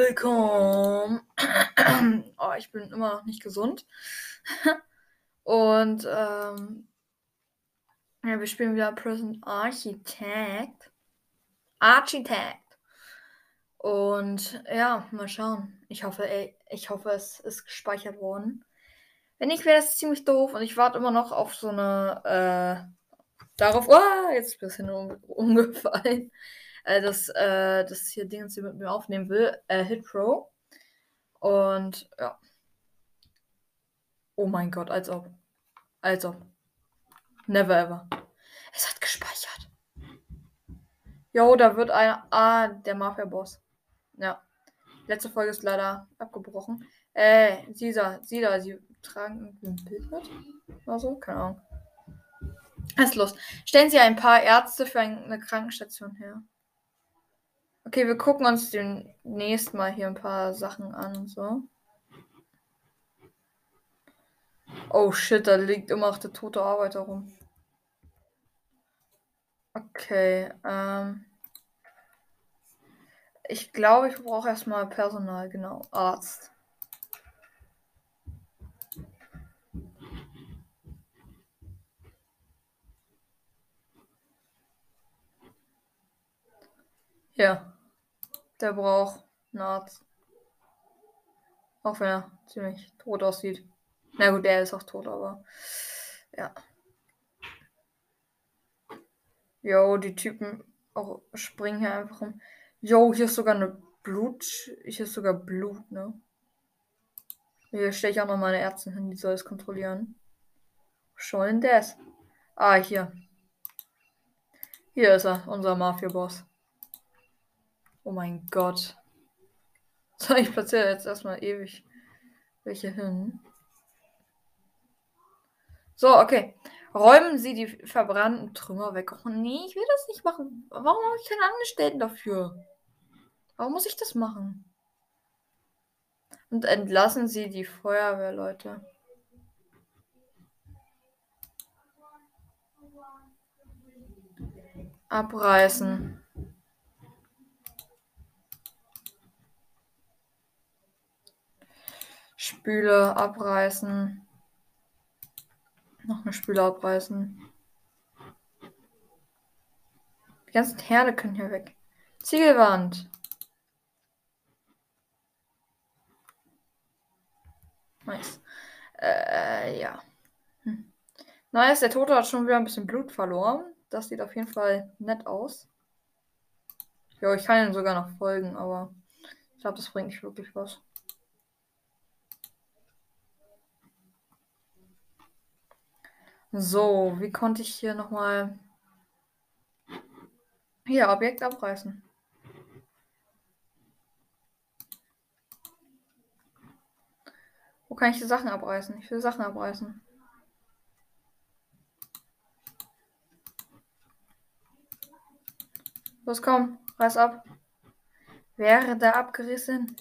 willkommen. oh, ich bin immer noch nicht gesund. Und ähm, ja, wir spielen wieder Prison Architect. Architect. Und ja, mal schauen. Ich hoffe, ey, ich hoffe, es ist gespeichert worden. Wenn nicht, wäre das ziemlich doof. Und ich warte immer noch auf so eine, äh, darauf, oh, jetzt ist ein bisschen um, umgefallen äh, dass, äh, das hier Ding, sie mit mir aufnehmen will, äh, Hit Pro. Und ja. Oh mein Gott, als ob. Als ob. Never ever. Es hat gespeichert. Jo, da wird ein. Ah, der Mafia-Boss. Ja. Letzte Folge ist leider abgebrochen. Äh, sie da, sie da, sie tragen irgendwie ein Bild mit. Oder so? Keine Ahnung. Was ist los? Stellen Sie ein paar Ärzte für eine Krankenstation her. Okay, wir gucken uns demnächst mal hier ein paar Sachen an und so. Oh shit, da liegt immer noch der tote Arbeiter rum. Okay, ähm. Ich glaube, ich brauche erstmal Personal, genau. Arzt. Ja. Der braucht einen Arzt. Auch wenn er ziemlich tot aussieht. Na gut, der ist auch tot, aber. Ja. Jo, die Typen auch springen hier einfach rum. Jo, hier ist sogar eine Blut. Hier ist sogar Blut, ne? Hier stelle ich auch noch meine Ärzte hin, die soll es kontrollieren. Schon das. Ah, hier. Hier ist er, unser Mafia-Boss. Oh mein Gott. So, ich platziere jetzt erstmal ewig welche hin. So, okay. Räumen Sie die verbrannten Trümmer weg. Oh nee, ich will das nicht machen. Warum habe ich keine Angestellten dafür? Warum muss ich das machen? Und entlassen Sie die Feuerwehrleute. Abreißen. Spüle abreißen. Noch eine Spüle abreißen. Die ganzen Herde können hier weg. Ziegelwand. Nice. Äh, ja. Hm. Nice, der Tote hat schon wieder ein bisschen Blut verloren. Das sieht auf jeden Fall nett aus. Ja, ich kann ihn sogar noch folgen, aber ich glaube, das bringt nicht wirklich was. So, wie konnte ich hier nochmal. Hier, Objekt abreißen. Wo kann ich die Sachen abreißen? Ich will Sachen abreißen. Los, komm, reiß ab. Wäre da abgerissen?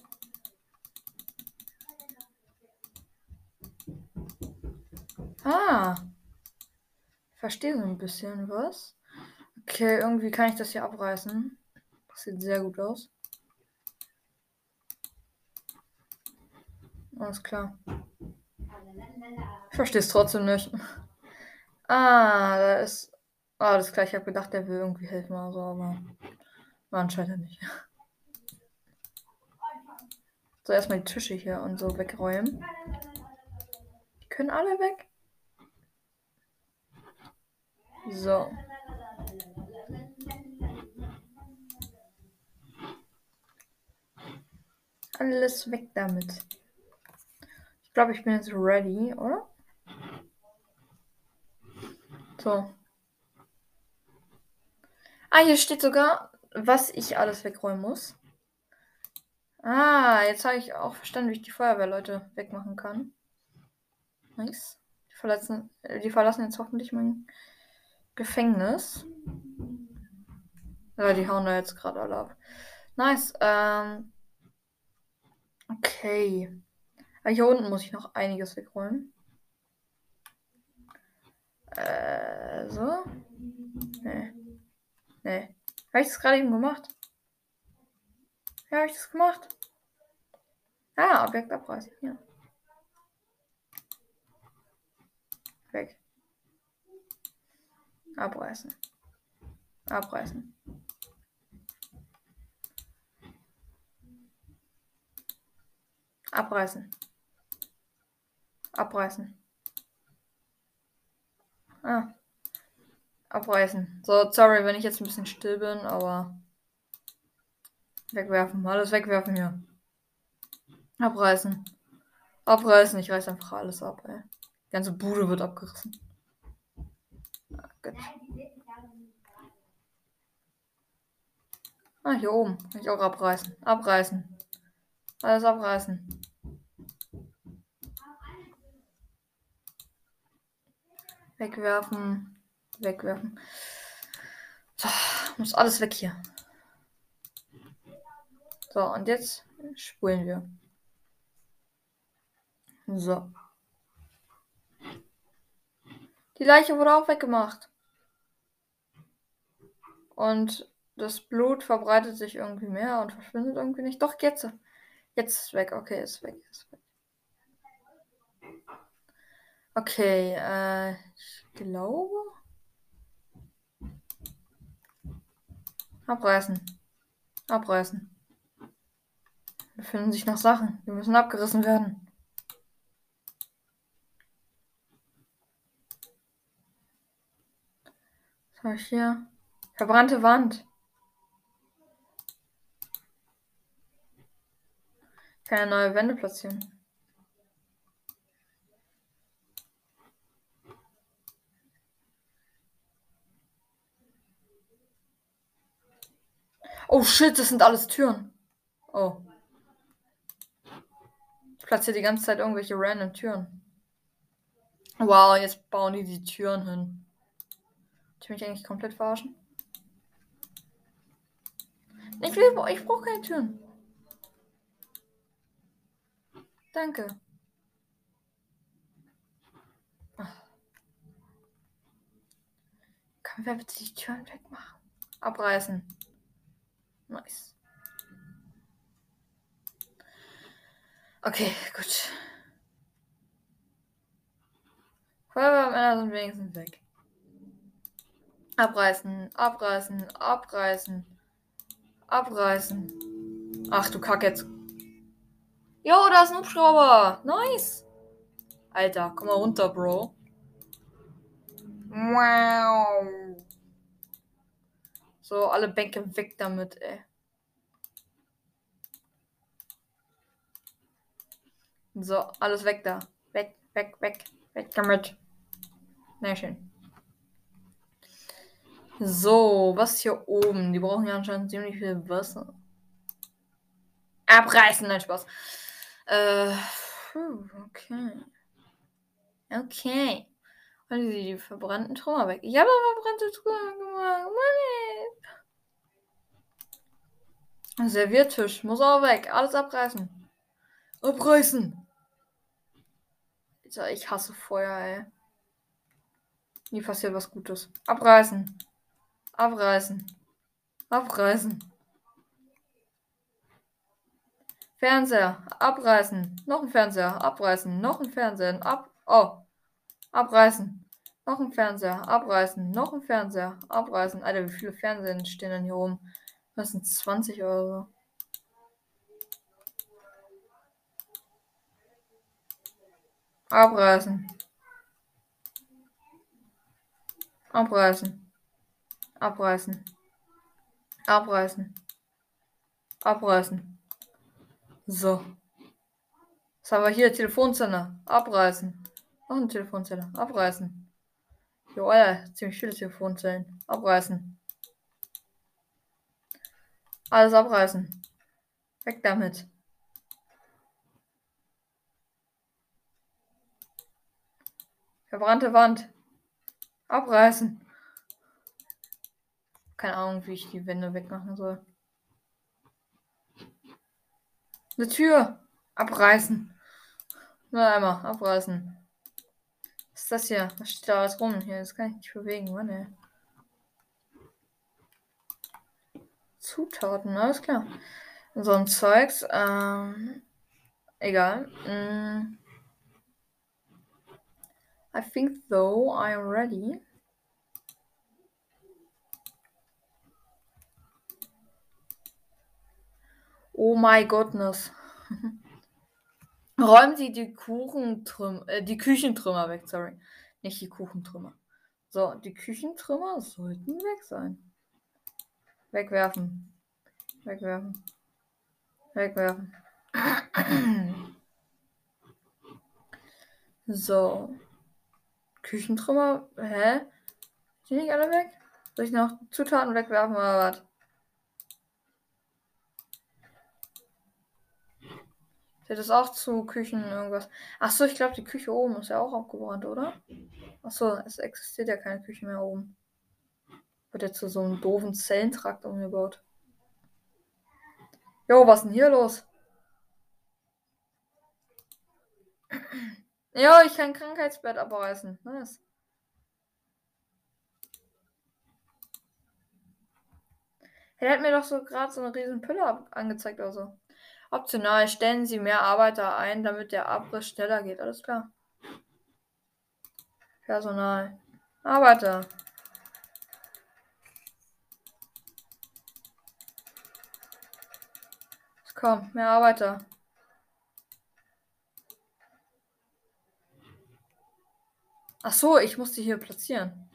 Ah. Verstehe so ein bisschen was. Okay, irgendwie kann ich das hier abreißen. Das sieht sehr gut aus. Alles klar. Ich verstehe es trotzdem nicht. Ah, da ist. Ah, das gleiche. Ich habe gedacht, der will irgendwie helfen oder so, aber war anscheinend nicht. So, erstmal die Tische hier und so wegräumen. Die können alle weg. So. Alles weg damit. Ich glaube, ich bin jetzt ready, oder? So. Ah, hier steht sogar, was ich alles wegräumen muss. Ah, jetzt habe ich auch verstanden, wie ich die Feuerwehrleute wegmachen kann. Nice. Die verlassen, die verlassen jetzt hoffentlich mein Gefängnis. Ja, die hauen da jetzt gerade alle ab. Nice. Ähm, okay. Aber hier unten muss ich noch einiges wegräumen. Äh, so. Nee. Nee. Habe ich das gerade eben gemacht? Ja, habe ich das gemacht? Ah, Objekt abreißen. Ja. Weg. Abreißen. Abreißen. Abreißen. Abreißen. Ah. Abreißen. So, sorry, wenn ich jetzt ein bisschen still bin, aber. Wegwerfen. Alles wegwerfen hier. Abreißen. Abreißen. Ich reiß einfach alles ab, ey. Die ganze Bude wird abgerissen. Gut. Ah, hier oben. Kann ich auch abreißen. Abreißen. Alles abreißen. Wegwerfen. Wegwerfen. So, muss alles weg hier. So, und jetzt spulen wir. So. Die Leiche wurde auch weggemacht. Und das Blut verbreitet sich irgendwie mehr und verschwindet irgendwie nicht. Doch, jetzt. Jetzt ist weg. Okay, ist weg. Ist weg. Okay, äh, ich glaube. Abreißen. Abreißen. Befinden sich noch Sachen. Die müssen abgerissen werden. Was habe ich hier? Verbrannte Wand. Keine neue Wände platzieren. Oh shit, das sind alles Türen. Oh. Ich platziere die ganze Zeit irgendwelche random Türen. Wow, jetzt bauen die die Türen hin. Ich mich eigentlich komplett verarschen. Ich will, ich brauche keine Türen. Danke. Ach. Können wir bitte die Türen wegmachen? Abreißen. Nice. Okay, gut. Feuerwehrmänner sind wenigstens weg. Abreißen, abreißen, abreißen, abreißen. Ach du Kack jetzt. Jo, da ist ein Hubschrauber. Nice. Alter, komm mal runter, Bro. Wow. So, alle Bänke weg damit, ey. So, alles weg da. Weg, weg, weg. Weg damit. Na schön. So, was hier oben? Die brauchen ja anscheinend ziemlich viel Wasser. Abreißen, nein, Spaß. Äh, okay. Okay. Und die, die verbrannten Trümmer weg. Ich habe verbrannte Trümmer gemacht. Mann, Serviertisch muss auch weg. Alles abreißen. Abreißen. Ich hasse Feuer, ey. Nie passiert was Gutes. Abreißen. Abreißen. Abreißen. Fernseher. Abreißen. Noch ein Fernseher. Abreißen. Noch ein Fernseher. Ab. Oh. Abreißen. Noch ein Fernseher. Abreißen. Noch ein Fernseher. Abreißen. Alter, wie viele Fernsehen stehen denn hier rum? Das sind 20 Euro. Abreißen. Abreißen. Abreißen. Abreißen. Abreißen. So. Was haben wir hier? Telefonzelle. Abreißen. Noch eine Telefonzelle. Abreißen. Jo, Alter, ziemlich viele Telefonzellen. Abreißen. Alles abreißen. Weg damit. Verbrannte Wand. Abreißen. Keine Ahnung, wie ich die Wände wegmachen soll. Eine Tür abreißen. Nur einmal abreißen. Was ist das hier? Was steht da alles rum? Hier, das kann ich nicht bewegen. Mann, ey. Zutaten, alles klar. So ein Zeugs. Ähm, Egal. Mm. I think though I am ready. Oh my goodness. Räumen Sie die Kuchentrümmer, äh, die Küchentrümmer weg, sorry. Nicht die Kuchentrümmer. So, die Küchentrümmer sollten weg sein. Wegwerfen. Wegwerfen. Wegwerfen. So. Küchentrümmer. Hä? Sind nicht alle weg? Soll ich noch Zutaten wegwerfen oder was? Zählt das auch zu Küchen irgendwas? Achso, ich glaube, die Küche oben ist ja auch abgebrannt, oder? Achso, es existiert ja keine Küche mehr oben. Wird jetzt zu so einem doofen Zellentrakt umgebaut. Jo, was ist denn hier los? Ja, ich kann Krankheitsbett abreißen. Nice. Er hat mir doch so gerade so eine riesen Pille angezeigt oder so. Optional stellen Sie mehr Arbeiter ein, damit der Abriss schneller geht. Alles klar. Personal. Arbeiter. Komm, mehr Arbeiter. Ach so, ich muss die hier platzieren.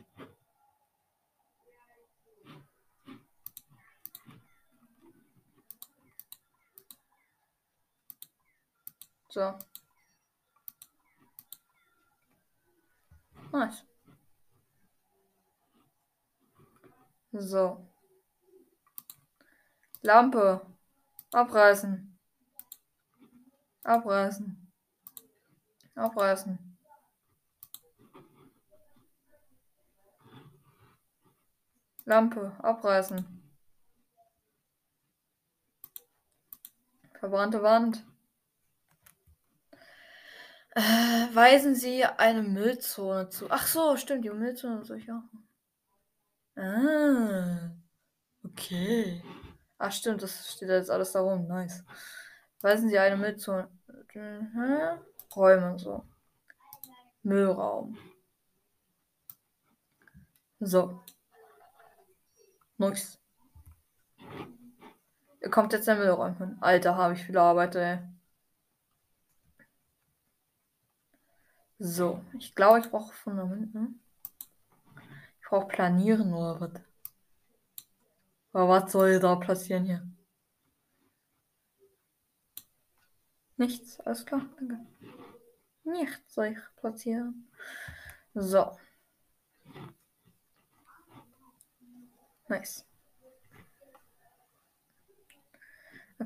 So. Nice. So. Lampe. Abreißen. Abreißen. Abreißen. Lampe. Abreißen. Verbrannte Wand. Äh, weisen Sie eine Müllzone zu. Ach so, stimmt, die Müllzone soll ich auch. Ah, okay. Ach stimmt, das steht jetzt alles da rum. Nice. Weisen Sie eine Müllzone. Mhm. Räume so. Müllraum. So. Nice. Ihr kommt jetzt der Müllraum hin. Alter, habe ich viele Arbeit, ey. So, ich glaube, ich brauche Fundament, ne? Ich brauche Planieren oder was? Aber was soll da passieren hier? Nichts, alles klar, danke. Nichts soll ich platzieren. So. Nice.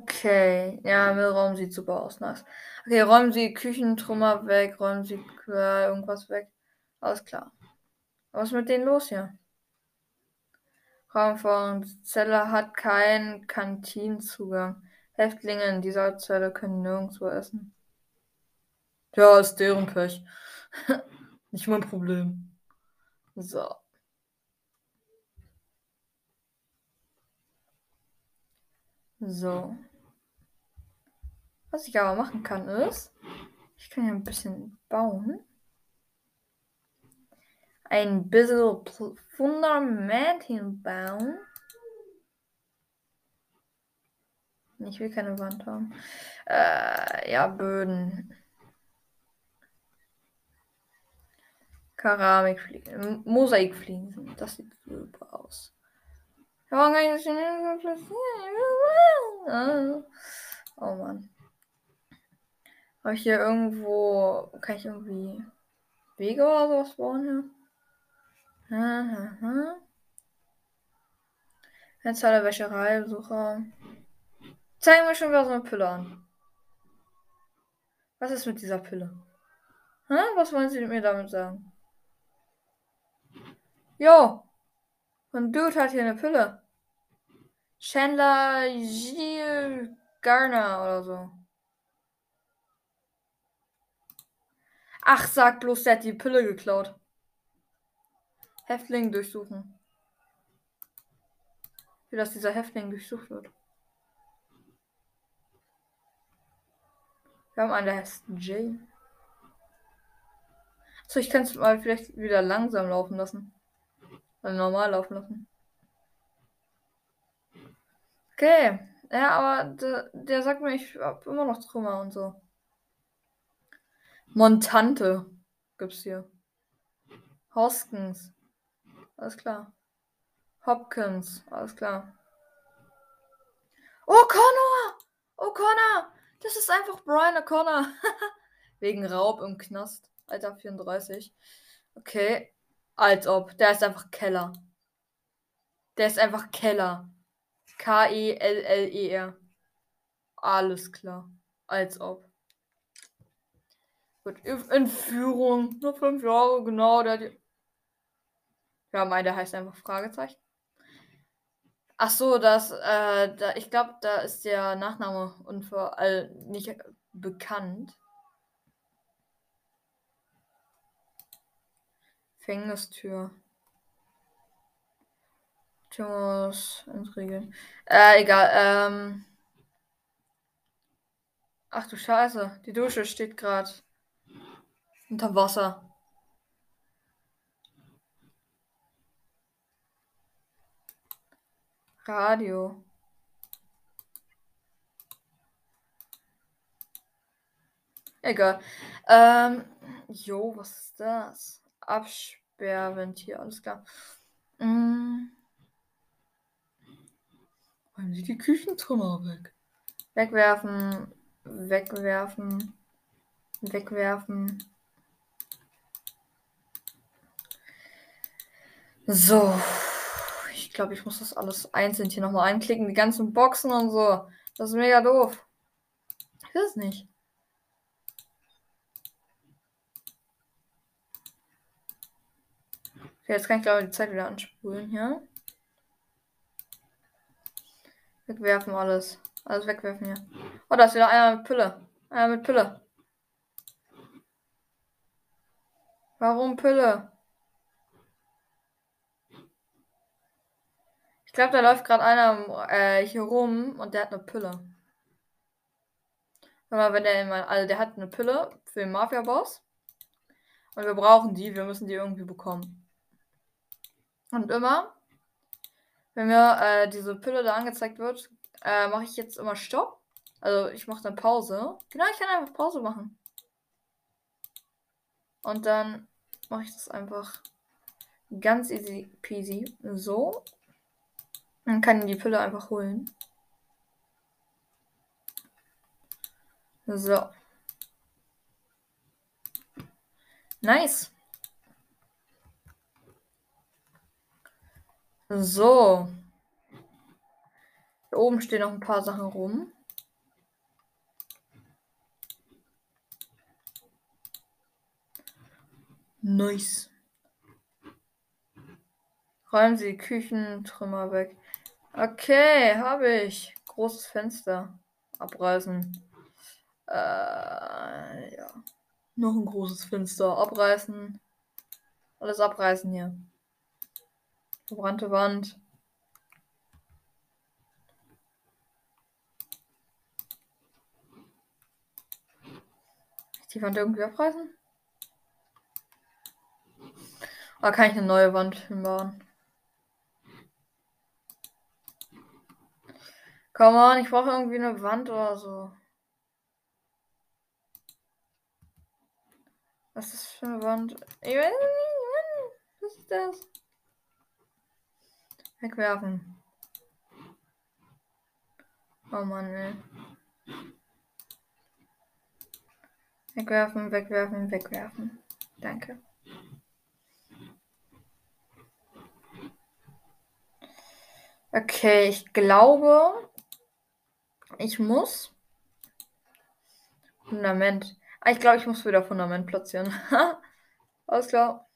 Okay, ja, Müllraum sieht super aus. Nice. Okay, räumen Sie Küchentrümmer weg, räumen Sie äh, irgendwas weg. Alles klar. Was ist mit denen los hier? Raum Zelle hat keinen Kantinenzugang. Häftlinge in dieser Zelle können nirgendwo essen. Ja, ist deren Pech. Nicht mein Problem. So. So. Was ich aber machen kann ist, ich kann ja ein bisschen bauen. Ein bisschen Fundament hinbauen. Ich will keine Wand haben. Äh, ja, Böden. Keramikfliesen. Mosaikfliesen. Das sieht super aus. Oh Mann. Habe ich hier irgendwo. Kann ich irgendwie Wege oder sowas bauen hier? Aha. Anzahl Wäscherei, Besucher. Zeigen wir schon wieder so eine Pille an. Was ist mit dieser Pille? Hä? Was wollen Sie mir damit sagen? Jo! Und Dude hat hier eine Pille. Chandler Gilles Garner oder so. Ach, sag bloß, der hat die Pille geklaut. Häftling durchsuchen. Wie dass dieser Häftling durchsucht wird. Wir haben einen, der heißt Jay. So, ich kann es mal vielleicht wieder langsam laufen lassen. Also normal laufen lassen. Okay. Ja, aber der, der sagt mir, ich hab immer noch Trümmer und so. Montante gibt's hier. Hoskins. Alles klar. Hopkins. Alles klar. O'Connor! O'Connor! Das ist einfach Brian O'Connor. Wegen Raub im Knast. Alter 34. Okay. Als ob. Der ist einfach Keller. Der ist einfach Keller. K-E-L-L-E-R. Alles klar. Als ob. Gut. Entführung. Nur fünf Jahre, genau. Der ja, mein, der heißt einfach Fragezeichen. Ach so, das, äh, da, ich glaube, da ist der Nachname unver nicht bekannt. Gefängnistür. Thomas Regeln. Äh, egal. Ähm. Ach du Scheiße, die Dusche steht gerade unter Wasser. Radio. Egal. Ähm, jo, was ist das? Absperrventil, alles klar. Mm. Räumen Sie die Küchentrümmer weg. Wegwerfen, wegwerfen, wegwerfen. So glaube, ich muss das alles einzeln hier nochmal einklicken. Die ganzen Boxen und so. Das ist mega doof. Ich es nicht. Okay, jetzt kann ich glaube die Zeit wieder anspulen hier. Wegwerfen alles. Alles wegwerfen hier. Oh, da ist wieder einer mit Pille. Einer mit Pille. Warum Pille? Glaube, da läuft gerade einer äh, hier rum und der hat eine Pille. mal, wenn der immer, also der hat eine Pille für den Mafia-Boss. Und wir brauchen die, wir müssen die irgendwie bekommen. Und immer, wenn mir äh, diese Pille da angezeigt wird, äh, mache ich jetzt immer Stopp. Also ich mache dann Pause. Genau, ich kann einfach Pause machen. Und dann mache ich das einfach ganz easy peasy. So. Man kann die Pille einfach holen. So. Nice. So. Hier oben stehen noch ein paar Sachen rum. Nice. Räumen Sie Küchentrümmer weg. Okay, habe ich. Großes Fenster. Abreißen. Äh, ja. Noch ein großes Fenster. Abreißen. Alles abreißen hier. Verbrannte Wand. Die Wand irgendwie abreißen? Oder kann ich eine neue Wand hinbauen? Komm on, ich brauche irgendwie eine Wand oder so. Was ist das für eine Wand? Ich weiß nicht, Was ist das? Wegwerfen. Oh Mann, ey. Wegwerfen, wegwerfen, wegwerfen. Danke. Okay, ich glaube, ich muss. Fundament. Ah, ich glaube, ich muss wieder Fundament platzieren. Alles klar.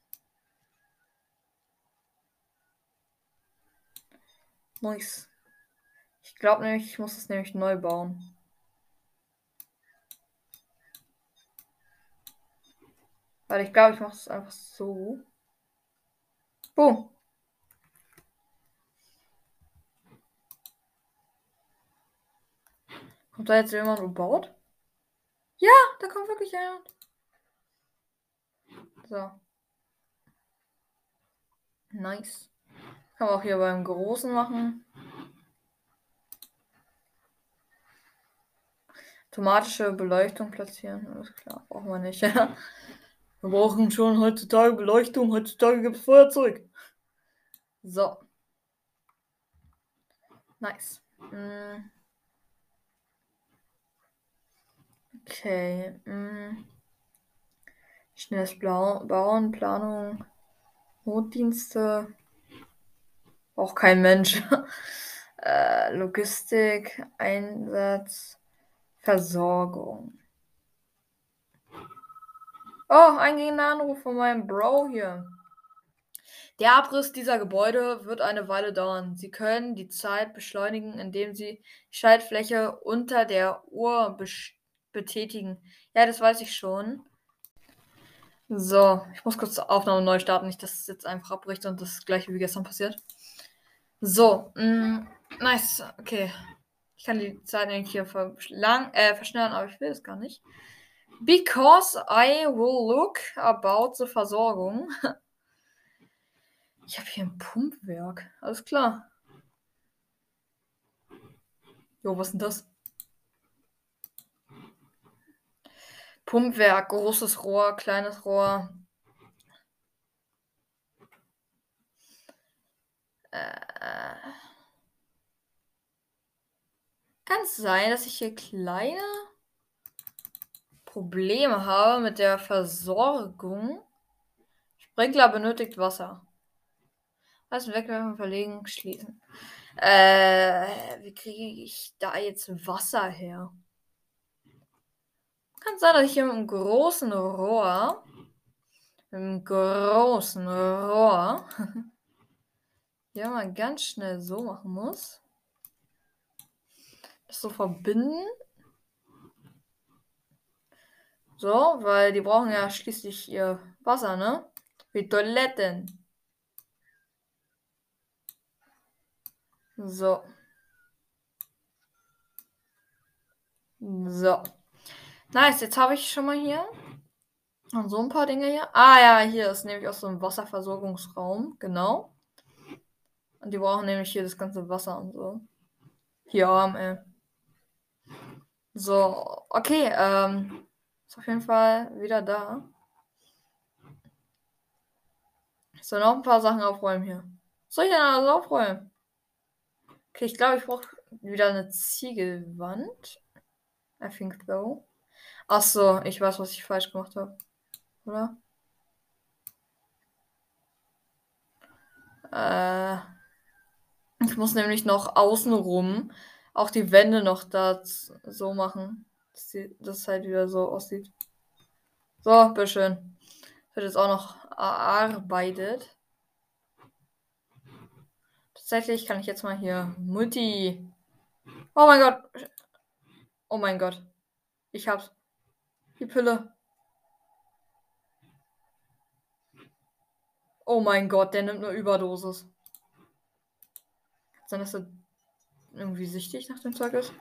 Nice. Ich glaube nämlich, ich muss es nämlich neu bauen. Weil ich glaube, ich mache es einfach so. Boom. Kommt da jetzt jemand und baut? Ja, da kommt wirklich einer. So. Nice. Kann man auch hier beim Großen machen. Automatische Beleuchtung platzieren. Alles klar, brauchen wir nicht. wir brauchen schon heutzutage Beleuchtung. Heutzutage gibt es Feuerzeug. So. Nice. Mm. Okay. Mm. Schnelles Blau Bauen, Planung, Notdienste. Auch kein Mensch. äh, Logistik, Einsatz. Versorgung. Oh, eingehender Anruf von meinem Bro hier. Der Abriss dieser Gebäude wird eine Weile dauern. Sie können die Zeit beschleunigen, indem Sie die Schaltfläche unter der Uhr betätigen. Ja, das weiß ich schon. So, ich muss kurz die Aufnahme neu starten, nicht, dass es jetzt einfach abbricht und das gleiche wie gestern passiert. So, mh, mm, nice, okay. Ich kann die Zeit eigentlich hier verschlang, äh, verschnellen, aber ich will es gar nicht. Because I will look about the Versorgung. Ich habe hier ein Pumpwerk. Alles klar. Jo, was ist denn das? Pumpwerk, großes Rohr, kleines Rohr. Äh, kann es sein, dass ich hier kleine Probleme habe mit der Versorgung? Sprinkler benötigt Wasser. Was wegwerfen, verlegen, schließen. Äh, wie kriege ich da jetzt Wasser her? Kann sein, dass ich hier mit großen Rohr, einem großen Rohr, ja mal ganz schnell so machen muss so verbinden. So, weil die brauchen ja schließlich ihr Wasser, ne? Wie Toiletten. So. So. Nice, jetzt habe ich schon mal hier und so ein paar Dinge hier. Ah ja, hier ist nämlich auch so ein Wasserversorgungsraum, genau. Und die brauchen nämlich hier das ganze Wasser und so. Hier haben, ey. So, okay, ähm, ist auf jeden Fall wieder da. So, noch ein paar Sachen aufräumen hier. Soll ich denn alles aufräumen? Okay, ich glaube, ich brauche wieder eine Ziegelwand. I think so. Ach so, ich weiß, was ich falsch gemacht habe. Oder? Äh, ich muss nämlich noch außenrum auch die Wände noch da so machen, dass, das halt wieder so aussieht. So, bitteschön. Wird jetzt auch noch erarbeitet. Tatsächlich kann ich jetzt mal hier Multi. Oh mein Gott. Oh mein Gott. Ich hab's. Die Pille. Oh mein Gott, der nimmt nur Überdosis. Dann ist er irgendwie süchtig nach dem Zeug ist.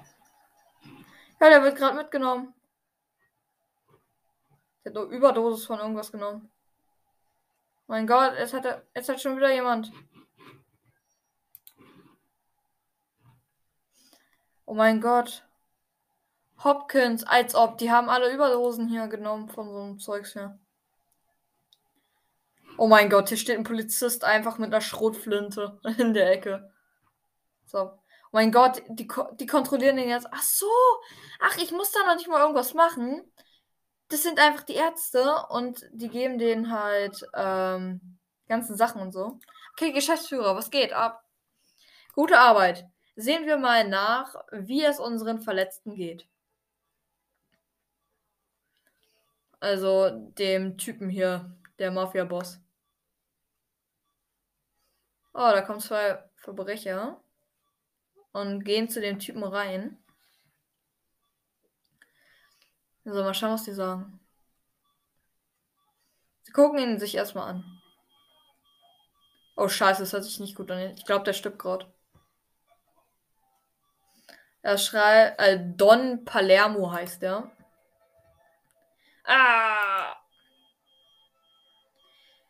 Ja, der wird gerade mitgenommen. Der hat nur Überdosis von irgendwas genommen. Mein Gott, jetzt hat, er, hat schon wieder jemand. Oh mein Gott. Hopkins, als ob. Die haben alle Überdosen hier genommen von so einem Zeugs hier. Oh mein Gott, hier steht ein Polizist einfach mit einer Schrotflinte in der Ecke. So mein Gott, die, die kontrollieren den jetzt. Ach so, ach, ich muss da noch nicht mal irgendwas machen. Das sind einfach die Ärzte und die geben denen halt ähm, ganzen Sachen und so. Okay, Geschäftsführer, was geht ab? Gute Arbeit. Sehen wir mal nach, wie es unseren Verletzten geht. Also dem Typen hier, der Mafia-Boss. Oh, da kommen zwei Verbrecher und gehen zu dem Typen rein. So, mal schauen, was die sagen. Sie gucken ihn sich erstmal an. Oh, scheiße, das hört sich nicht gut an. Ich glaube, der stirbt gerade. Er schreit, äh, Don Palermo heißt der. Ah!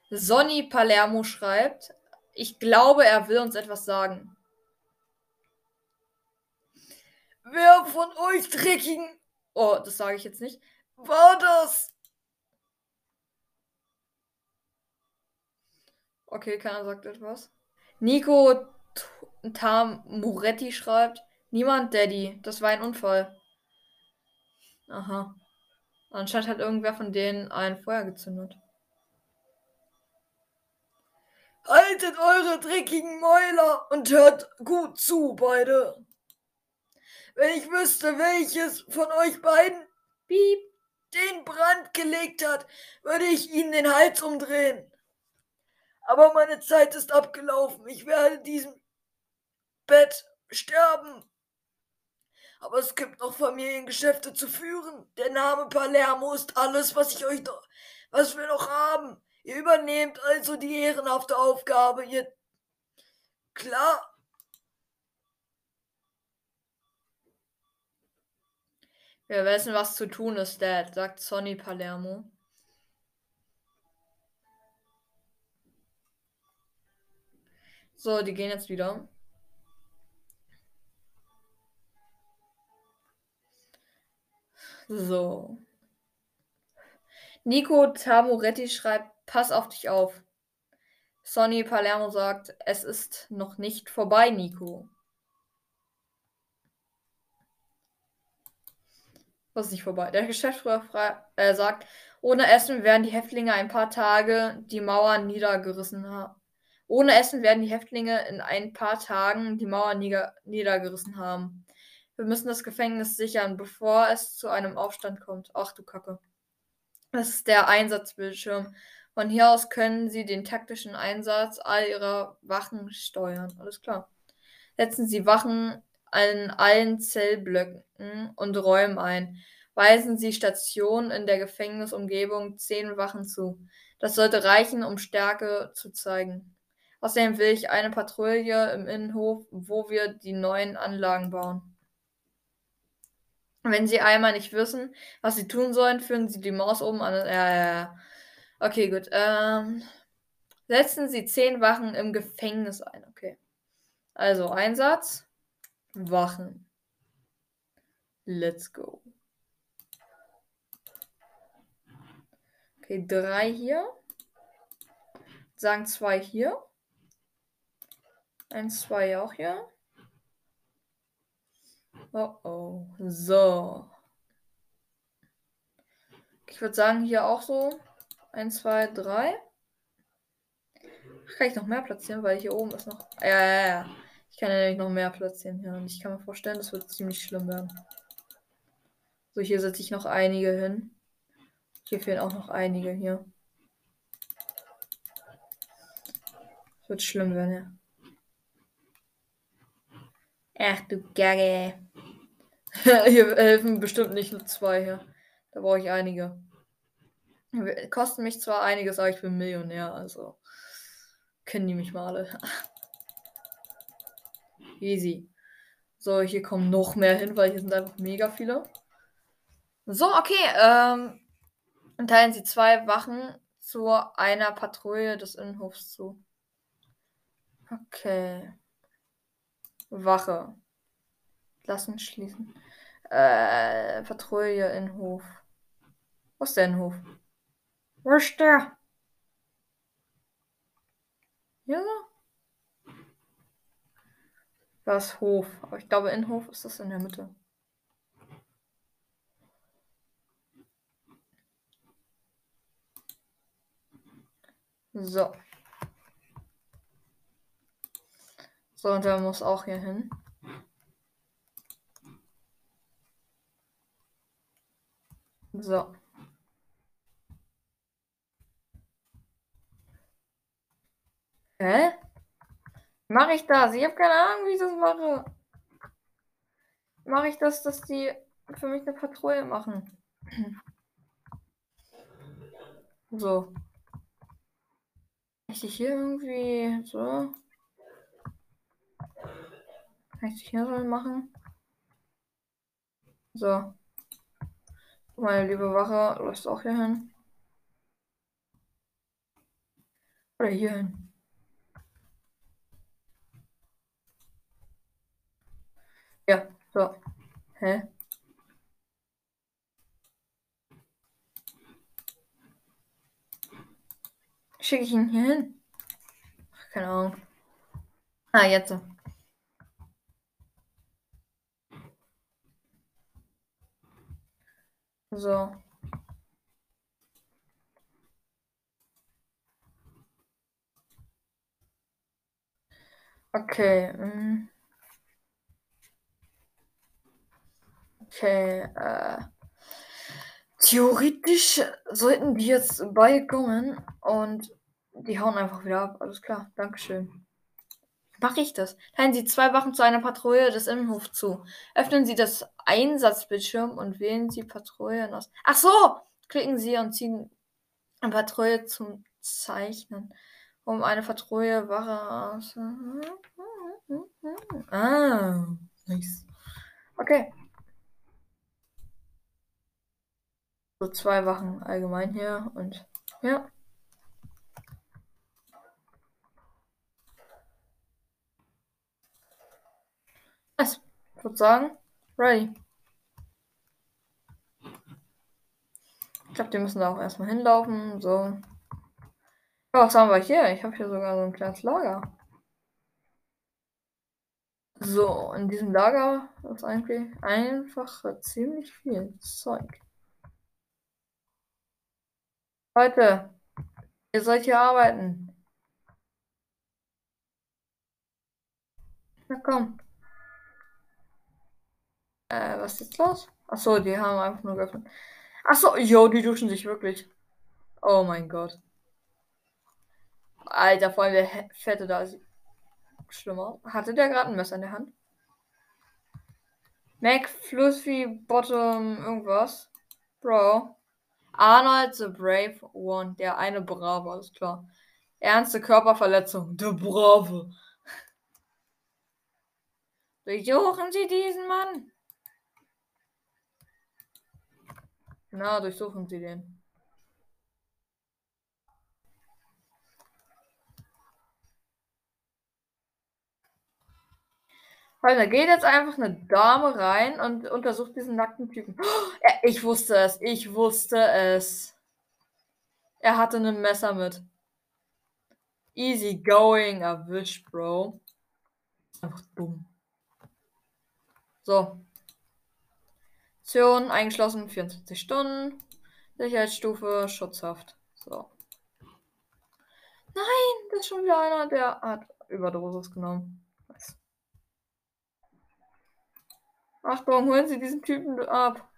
Sonny Palermo schreibt, ich glaube, er will uns etwas sagen. Wer von euch dreckigen... Oh, das sage ich jetzt nicht. War das? Okay, keiner sagt etwas. Nico Tamuretti schreibt, niemand, Daddy. Das war ein Unfall. Aha. Anscheinend hat irgendwer von denen ein Feuer gezündet. Haltet eure dreckigen Mäuler und hört gut zu, beide. Wenn ich wüsste, welches von euch beiden Piep, den Brand gelegt hat, würde ich ihnen den Hals umdrehen. Aber meine Zeit ist abgelaufen. Ich werde in diesem Bett sterben. Aber es gibt noch Familiengeschäfte zu führen. Der Name Palermo ist alles, was ich euch noch, was wir noch haben. Ihr übernehmt also die ehrenhafte Aufgabe. Ihr klar. Wir wissen, was zu tun ist, Dad, sagt Sonny Palermo. So, die gehen jetzt wieder. So. Nico Tamoretti schreibt, pass auf dich auf. Sonny Palermo sagt, es ist noch nicht vorbei, Nico. Was ist nicht vorbei? Der Geschäftsführer äh, sagt, ohne Essen werden die Häftlinge ein paar Tage die Mauern niedergerissen haben. Ohne Essen werden die Häftlinge in ein paar Tagen die Mauer nieder niedergerissen haben. Wir müssen das Gefängnis sichern, bevor es zu einem Aufstand kommt. Ach du Kacke. Das ist der Einsatzbildschirm. Von hier aus können Sie den taktischen Einsatz all Ihrer Wachen steuern. Alles klar. Setzen Sie Wachen an allen Zellblöcken und Räumen ein. Weisen Sie Stationen in der Gefängnisumgebung zehn Wachen zu. Das sollte reichen, um Stärke zu zeigen. Außerdem will ich eine Patrouille im Innenhof, wo wir die neuen Anlagen bauen. Wenn Sie einmal nicht wissen, was Sie tun sollen, führen Sie die Maus oben an. Ja, ja, ja. Okay, gut. Ähm, setzen Sie zehn Wachen im Gefängnis ein. Okay. Also Einsatz. Wachen. Let's go. Okay, drei hier. Sagen zwei hier. Eins, zwei auch hier. Oh oh. So. Ich würde sagen, hier auch so. Eins, zwei, drei. Kann ich noch mehr platzieren, weil hier oben ist noch. Ja, ja, ja. Ich kann ja nämlich noch mehr platzieren hier. Und ich kann mir vorstellen, das wird ziemlich schlimm werden. So, hier setze ich noch einige hin. Hier fehlen auch noch einige hier. Das wird schlimm werden, ja. Ach du Gagge. hier helfen bestimmt nicht nur zwei hier. Da brauche ich einige. Kosten mich zwar einiges, aber ich bin Millionär, also kennen die mich mal alle. Easy. So, hier kommen noch mehr hin, weil hier sind einfach mega viele. So, okay. Ähm, teilen Sie zwei Wachen zu einer Patrouille des Innenhofs zu. Okay. Wache. Lassen schließen. Äh, Patrouille in Hof. Wo ist der Innenhof? Wo ist der? Ja. Was Hof? Aber ich glaube, Innenhof ist das in der Mitte. So. So, und der muss auch hier hin. So. Hä? Mache ich das? Ich habe keine Ahnung, wie ich das mache. Mache ich das, dass die für mich eine Patrouille machen? So. Ich hier irgendwie so? Kann ich hier so machen? So. Meine liebe Wache läuft auch hier hin. Oder hier hin. Ja, so. Hä? Schicke ich ihn hier hin? Keine Ahnung. Ah, jetzt. Okay. mm. Okay. Äh, theoretisch sollten die jetzt beikommen und die hauen einfach wieder ab. Alles klar. Dankeschön. Mache ich das? Teilen Sie zwei Wachen zu einer Patrouille des Innenhofs zu. Öffnen Sie das Einsatzbildschirm und wählen Sie Patrouillen aus. Ach so! Klicken Sie und ziehen eine Patrouille zum Zeichnen. Um eine Patrouille Wache aus. Ah, nice. Okay. So zwei Wachen allgemein hier und ja. Was? Ich würde sagen, ready. Ich glaube, die müssen da auch erstmal hinlaufen. So. Ja, was haben wir hier? Ich habe hier sogar so ein kleines Lager. So, in diesem Lager ist eigentlich einfach ziemlich viel Zeug. Leute, ihr sollt hier arbeiten. Na komm. Äh, was ist jetzt los? Achso, die haben einfach nur geöffnet. Achso, yo, die duschen sich wirklich. Oh mein Gott. Alter, vor allem der Fette da sieht schlimmer. Hatte der gerade ein Messer in der Hand? Mac, Fluffy, Bottom, irgendwas. Bro. Arnold the Brave One, der eine Brave, alles klar. Ernste Körperverletzung, der Brave. Durchsuchen Sie diesen Mann. Na, durchsuchen Sie den. Weil da geht jetzt einfach eine Dame rein und untersucht diesen nackten Typen. Oh, ich wusste es, ich wusste es. Er hatte ein Messer mit. Easy going, erwischt, Bro. Einfach dumm. So. Option eingeschlossen 24 Stunden. Sicherheitsstufe Schutzhaft. So. Nein, das ist schon wieder einer, der hat Überdosis genommen. Nice. Achtung, holen Sie diesen Typen ab.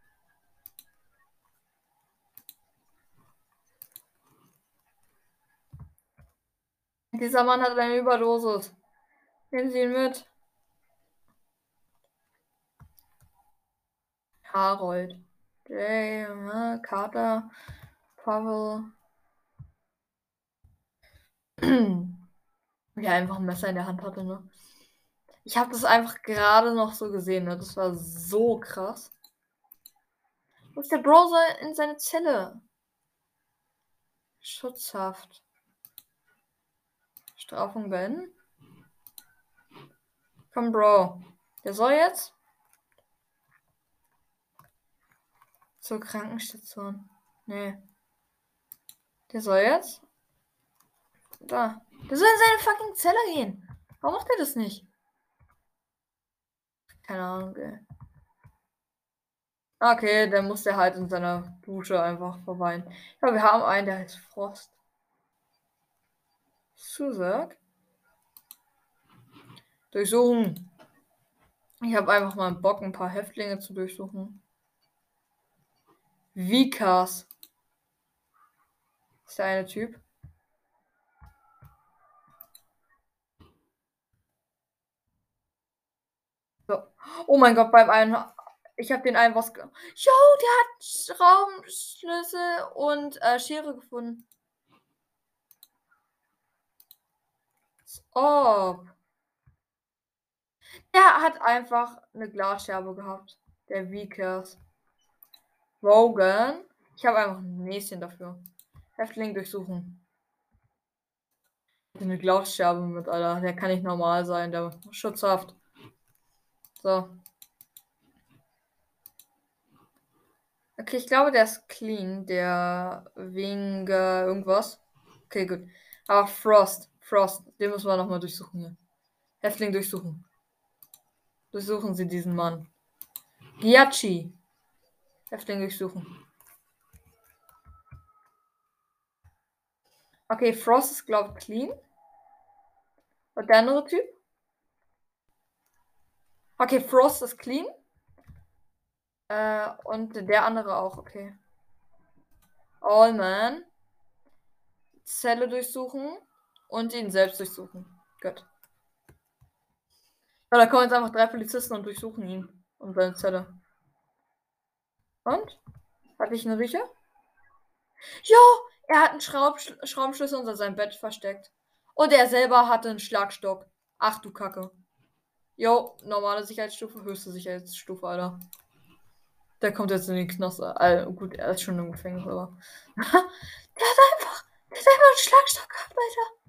Dieser Mann hat eine Überdosis. Nehmen Sie ihn mit. Harold. Jay, äh, Carter. Pavel. Ja, einfach ein Messer in der Hand hatte, ne? Ich habe das einfach gerade noch so gesehen, ne? Das war so krass. Wo ist der Browser in seine Zelle? Schutzhaft. Strafung beenden. Komm, Bro. Der soll jetzt zur Krankenstation. Nee. Der soll jetzt da. Der soll in seine fucking Zelle gehen. Warum macht er das nicht? Keine Ahnung, ey. Okay, dann muss der halt in seiner Dusche einfach verweilen. Ja, wir haben einen, der heißt Frost. Zusag. Durchsuchen. Ich habe einfach mal Bock, ein paar Häftlinge zu durchsuchen. Vikas. Ist der eine Typ? So. Oh mein Gott, beim einen. Ich habe den einen was. Jo, der hat Raumschlüssel und äh, Schere gefunden. Oh. Der hat einfach eine Glasscherbe gehabt. Der Vikas. Rogan. Ich habe einfach ein Näschen dafür. Häftling durchsuchen. Eine Glausscherbe mit, Alter. Der kann nicht normal sein, der schutzhaft. So. Okay, ich glaube, der ist clean, der wegen äh, irgendwas. Okay, gut. Aber Frost, Frost, den müssen wir nochmal durchsuchen hier. Häftling durchsuchen. Durchsuchen Sie diesen Mann. Giachi. Häftling durchsuchen. Okay, Frost ist, glaube ich, clean. Und der andere Typ? Okay, Frost ist clean. Äh, und der andere auch, okay. Allman. Zelle durchsuchen und ihn selbst durchsuchen. Gut. Ja, da kommen jetzt einfach drei Polizisten und durchsuchen ihn und seine Zelle. Und? Hatte ich einen Riecher? Jo, er hat einen Schraubsch Schraubenschlüssel unter seinem Bett versteckt. Und er selber hatte einen Schlagstock. Ach du Kacke. Jo, normale Sicherheitsstufe, höchste Sicherheitsstufe, Alter. Der kommt jetzt in den Knast. Also, gut, er ist schon im Gefängnis, aber. der hat einfach. Der hat einfach einen Schlagstock gehabt, Alter.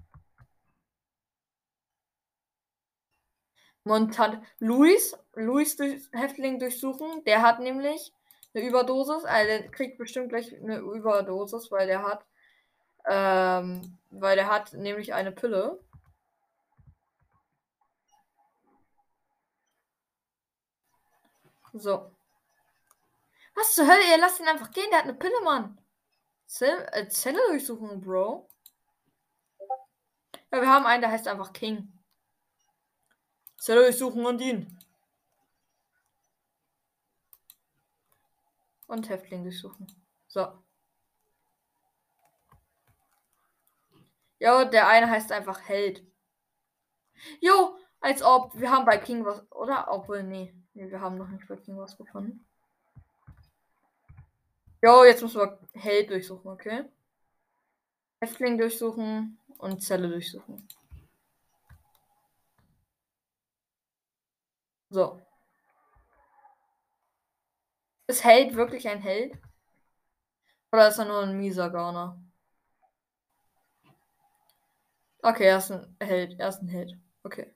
Montant. Luis, Luis durch, Häftling durchsuchen. Der hat nämlich eine Überdosis. Also der kriegt bestimmt gleich eine Überdosis, weil der hat. Ähm, weil der hat nämlich eine Pille. So. Was zur Hölle? Ihr lasst ihn einfach gehen. Der hat eine Pille, Mann. Zell äh, Zelle durchsuchen, Bro. Ja, wir haben einen, der heißt einfach King. Zelle durchsuchen und ihn. Und Häftling durchsuchen. So. Ja, der eine heißt einfach Held. Jo, als ob. Wir haben bei King was. Oder? Obwohl, nee. Nee, wir haben noch nicht bei King was gefunden. Jo, jetzt müssen wir Held durchsuchen, okay? Häftling durchsuchen und Zelle durchsuchen. So. Ist Held wirklich ein Held? Oder ist er nur ein mieser Gauner? Okay, er ist ein Held. Er ist ein Held. Okay.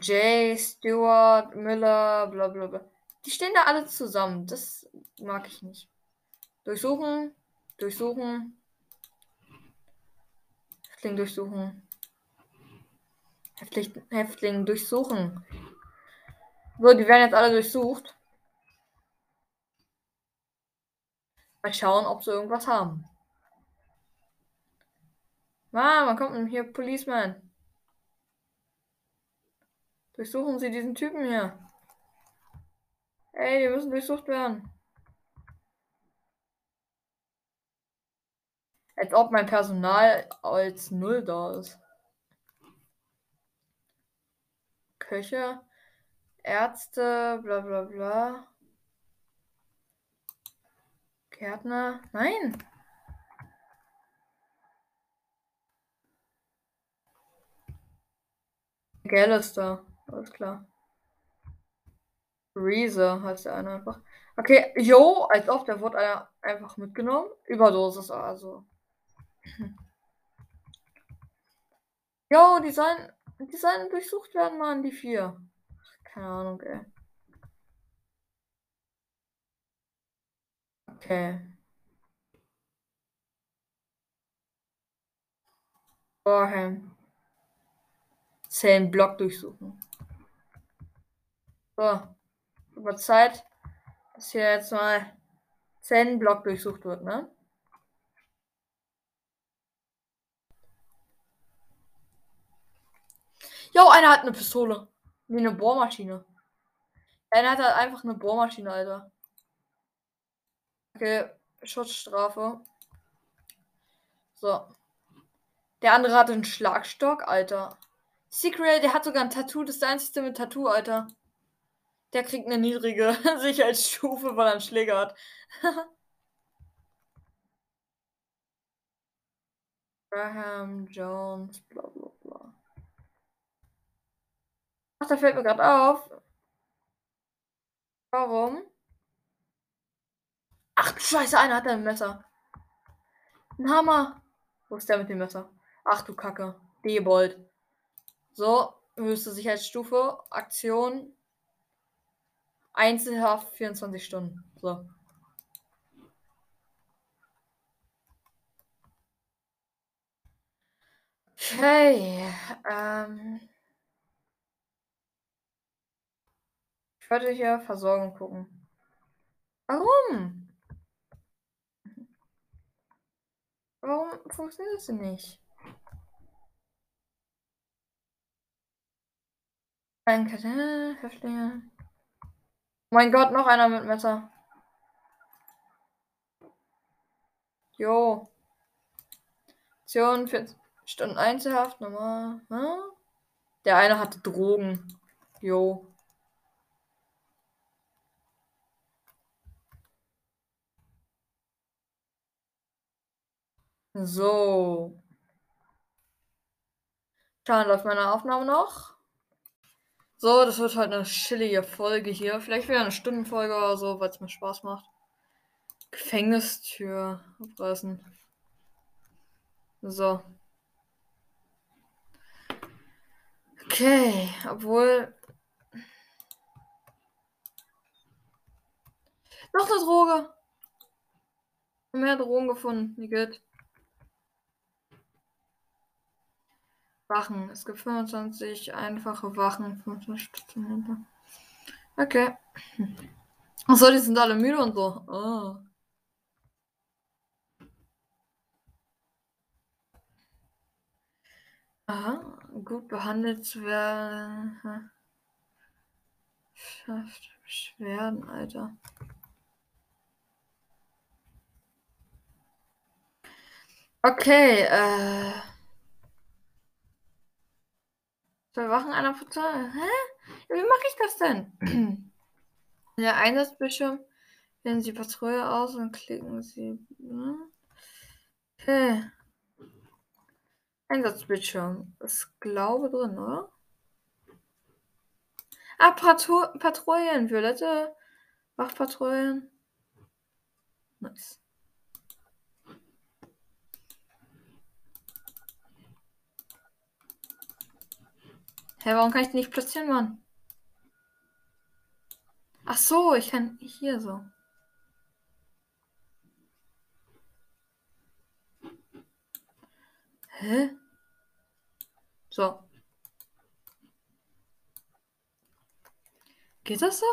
Jay, Stewart, Miller, bla bla bla. Die stehen da alle zusammen. Das mag ich nicht. Durchsuchen. Durchsuchen. Häftling durchsuchen. Häftling, Häftling durchsuchen. So, die werden jetzt alle durchsucht. Mal schauen, ob sie irgendwas haben. Ah, man kommt denn hier Policeman. Durchsuchen Sie diesen Typen hier. Ey, die müssen durchsucht werden. Als ob mein Personal als null da ist. Köche, Ärzte, bla bla bla. Gärtner. Nein. Gallister. Alles klar. Reese heißt der eine einfach. Okay, jo, als ob, der wurde einfach mitgenommen. Überdosis, also. Jo, die sollen, die sollen durchsucht werden, Mann, die vier. Keine Ahnung, ey. Okay. Vorher. Zehn Block durchsuchen. So über Zeit, dass hier jetzt mal 10 Block durchsucht wird, ne? Jo, einer hat eine Pistole. Nee, eine Bohrmaschine. Einer hat halt einfach eine Bohrmaschine, Alter. Okay, Schutzstrafe. So. Der andere hat einen Schlagstock, Alter. Secret, der hat sogar ein Tattoo. Das ist der einzige mit Tattoo, Alter. Der kriegt eine niedrige Sicherheitsstufe, weil er einen Schläger hat. Graham Jones, bla bla. Ach, da fällt mir gerade auf. Warum? Ach du Scheiße, einer hat ein Messer. Ein Hammer. Wo ist der mit dem Messer? Ach du Kacke. Debold. So, höchste Sicherheitsstufe. Aktion. Einzelhaft 24 Stunden. So. Okay. Ähm. Ich wollte hier Versorgung gucken. Warum? Warum funktioniert das denn nicht? Danke, Häftlinge. Oh mein Gott, noch einer mit Messer. Jo. Aktion für Stunden Einzelhaft, normal. Hm? Der eine hatte Drogen. Jo. So. Schauen läuft meine Aufnahme noch. So, das wird halt eine chillige Folge hier. Vielleicht wieder eine Stundenfolge oder so, weil es mir Spaß macht. Gefängnistür abreißen. So. Okay, obwohl. Noch eine Droge. Mehr Drogen gefunden. Wie geht? Wachen. Es gibt 25 einfache Wachen. 25 stationäre. Okay. Achso, die sind alle müde und so. Oh. Aha, gut behandelt zu werden. Schafft Beschwerden, Alter. Okay, äh. Überwachen einer Portal. Hä? Ja, wie mache ich das denn? Der Einsatzbildschirm. Wählen Sie Patrouille aus und klicken Sie. Ne? Okay. Einsatzbildschirm. Ist glaube drin, oder? Ah, Patru Patrouillen. Violette Wachpatrouillen. Nice. Hä, warum kann ich den nicht platzieren, Mann? Ach so, ich kann hier so. Hä? So. Geht das so?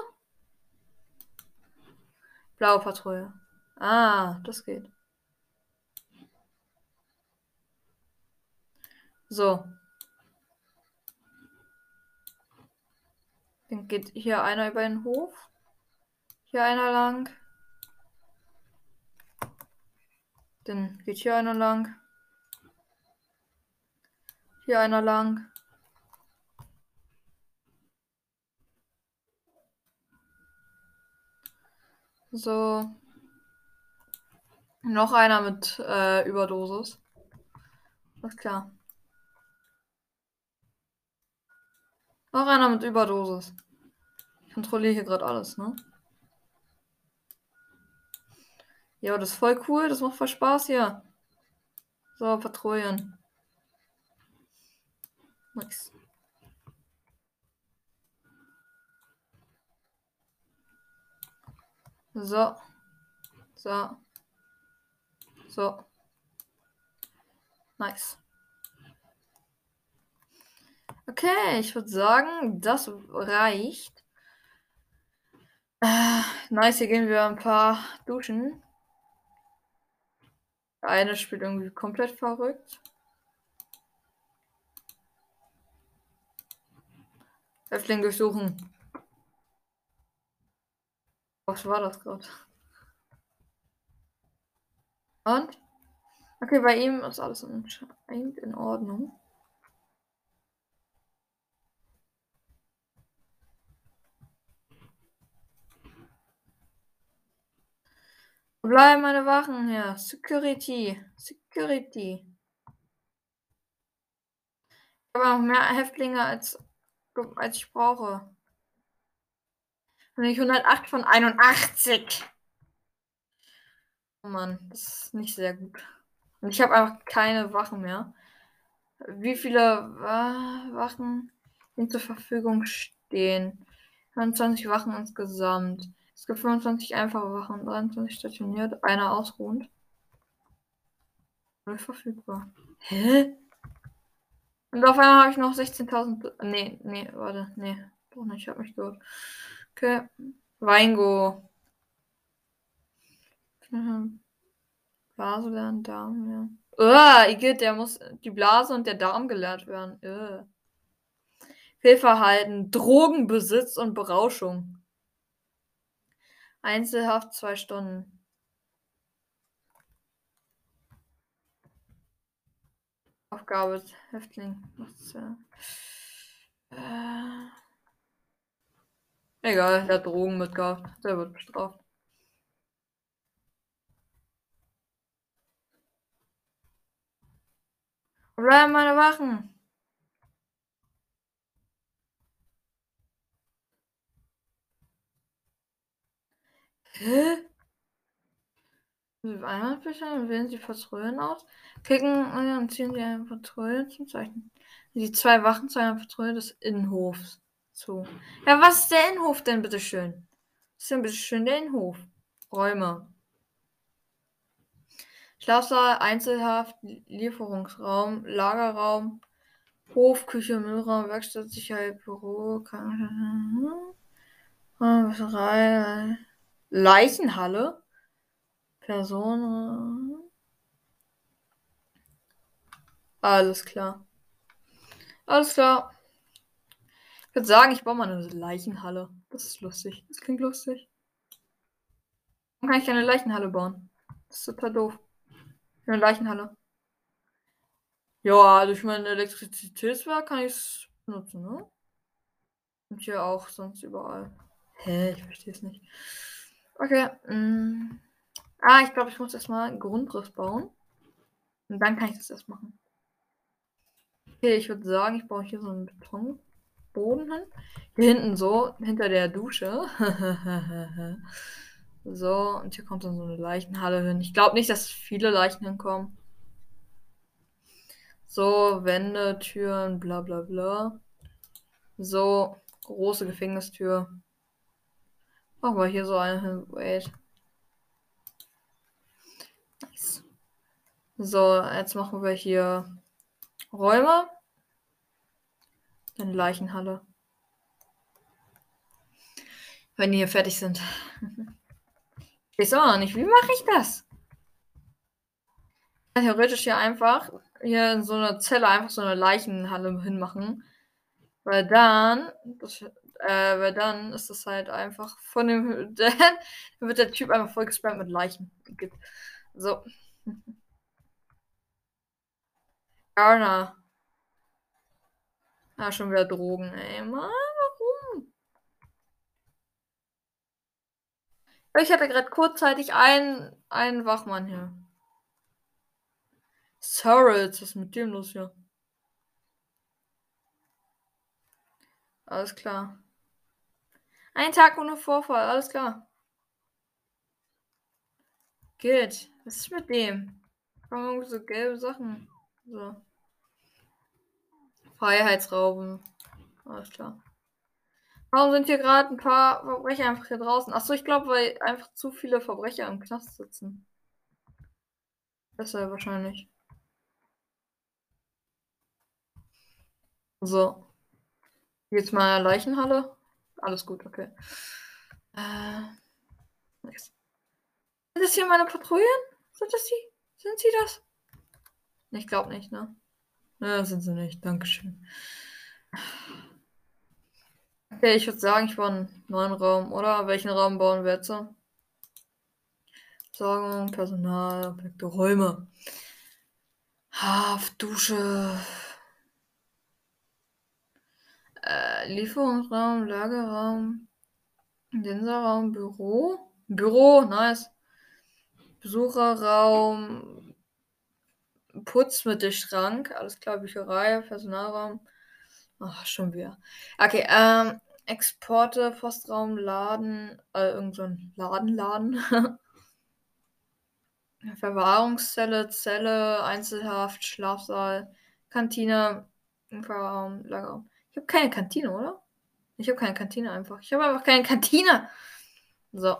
Blaue Patrouille. Ah, das geht. So. Dann geht hier einer über den Hof. Hier einer lang. Dann geht hier einer lang. Hier einer lang. So. Noch einer mit äh, Überdosis. Alles klar. Noch einer mit Überdosis. Kontrolliere hier gerade alles, ne? Ja, das ist voll cool. Das macht voll Spaß hier. So, Patrouillen. Nice. So. So. So. Nice. Okay, ich würde sagen, das reicht. Äh, nice, hier gehen wir ein paar duschen. Der eine spielt irgendwie komplett verrückt. Häftling durchsuchen. Was war das gerade? Und? Okay, bei ihm ist alles in Ordnung. Wo bleiben meine Wachen hier? Security. Security. Ich habe noch mehr Häftlinge als, als ich brauche. Bin ich 108 von 81. Oh Mann, das ist nicht sehr gut. Und ich habe einfach keine Wachen mehr. Wie viele Wachen sind zur Verfügung stehen? 29 Wachen insgesamt. Es gibt 25 einfache Wachen, 23 stationiert, einer ausruhend. Null verfügbar. Hä? Und auf einmal habe ich noch 16.000. Nee, nee, warte. Nee, doch nicht. Ich habe mich gehört. Okay. Weingo. Blase lernen, Darm, ja. Uh, Igitt, der muss die Blase und der Darm gelehrt werden. Uh. Fehlverhalten, Drogenbesitz und Berauschung. Einzelhaft zwei Stunden. Aufgabe, Häftling. Äh, egal, der hat Drogen mitgehabt. Der wird bestraft. Bleiben meine Wachen? Hä? Einmalbücher wählen Sie Patrouillen aus. Klicken und ziehen Sie eine Patrouille zum Zeichen. Die zwei Wachen zu einer Patrouille des Innenhofs zu. Ja, was ist der Innenhof denn, bitteschön? Was ist denn bitteschön der Innenhof? Räume. Schlafsaal, Einzelhaft, Lieferungsraum, Lagerraum, Hof, Küche, Müllraum, Werkstatt, Sicherheit, Büro, Krankenschwester, Leichenhalle, Person. Alles klar. Alles klar. Ich würde sagen, ich baue mal eine Leichenhalle. Das ist lustig. Das klingt lustig. Warum kann ich keine Leichenhalle bauen? Das ist total doof. Eine Leichenhalle. Ja, durch mein Elektrizitätswerk kann ich es benutzen, ne? Und hier auch sonst überall. Hä, ich verstehe es nicht. Okay. Mm. Ah, ich glaube, ich muss erstmal einen Grundriss bauen. Und dann kann ich das erst machen. Okay, ich würde sagen, ich baue hier so einen Betonboden hin. Hier hinten so, hinter der Dusche. So, und hier kommt dann so eine Leichenhalle hin. Ich glaube nicht, dass viele Leichen hinkommen. So, Wände, Türen, bla bla bla. So, große Gefängnistür. Machen wir hier so eine. Wait. Nice. So, jetzt machen wir hier Räume. Dann Leichenhalle. Wenn die hier fertig sind. Ich weiß auch nicht, wie mache ich das? Theoretisch hier einfach hier in so einer Zelle einfach so eine Leichenhalle hinmachen. Weil dann, das, äh, weil dann ist das halt einfach von dem, dann wird der Typ einfach voll gespammt mit Leichen. So. Garner. Ah, schon wieder Drogen, ey. Mann. Ich hatte gerade kurzzeitig einen, einen Wachmann hier. Sorry, was ist mit dem los hier? Alles klar. Ein Tag ohne Vorfall, alles klar. Geht. Was ist mit dem? Warum so gelbe Sachen? So. Freiheitsrauben. Alles klar. Warum sind hier gerade ein paar Verbrecher einfach hier draußen? Achso, ich glaube, weil einfach zu viele Verbrecher im Knast sitzen. Deshalb wahrscheinlich. So. Jetzt mal Leichenhalle. Alles gut, okay. Äh, nice. Sind das hier meine Patrouillen? Sind das die? Sind sie das? Ich glaube nicht, ne? Ne, sind sie nicht. Dankeschön. Okay, ich würde sagen, ich baue einen neuen Raum, oder? Welchen Raum bauen wir jetzt? Sorgung, Personal, Objekte, Räume. Haft, Dusche. Äh, Lieferungsraum, Lagerraum, Sensorraum, Büro. Büro, nice. Besucherraum, Putzmittelschrank, alles klar, Bücherei, Personalraum. Ach, schon wieder. Okay, ähm, Exporte, Postraum, Laden, äh, irgend so ein Laden, Laden. Verwahrungszelle, Zelle, Einzelhaft, Schlafsaal, Kantine, Lagerraum. Ich habe keine Kantine, oder? Ich habe keine Kantine einfach. Ich habe einfach keine Kantine. So.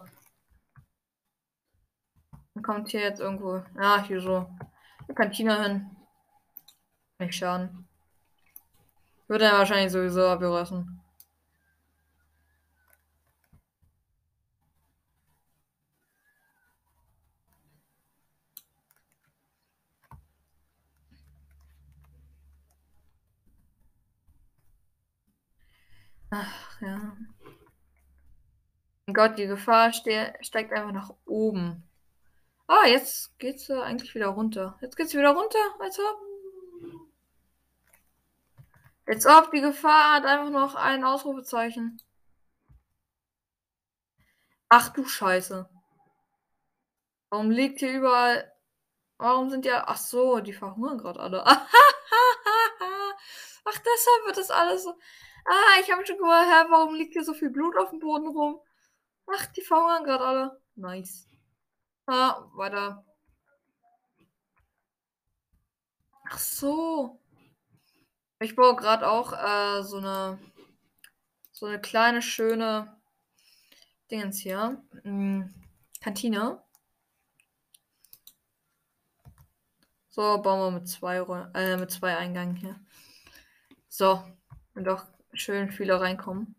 Dann kommt hier jetzt irgendwo. Ja, hier so. Eine Kantine hin. Nicht schaden. Würde er wahrscheinlich sowieso abgerissen. Ach ja. Mein Gott, die Gefahr ste steigt einfach nach oben. Ah, jetzt geht's äh, eigentlich wieder runter. Jetzt geht's wieder runter, als ob. Als ob die Gefahr hat einfach noch ein Ausrufezeichen. Ach du Scheiße. Warum liegt hier überall. Warum sind ja. Ach so, die verhungern gerade alle. Ach, deshalb wird das alles so. Ah, ich habe schon gehört, hä, warum liegt hier so viel Blut auf dem Boden rum? Ach, die verhungern gerade alle. Nice. Ah, weiter. Ach so. Ich baue gerade auch äh, so eine so eine kleine schöne Dingens hier. Hm, Kantine. So, bauen wir mit zwei, äh, mit zwei Eingängen hier. So, und doch schön viele reinkommen.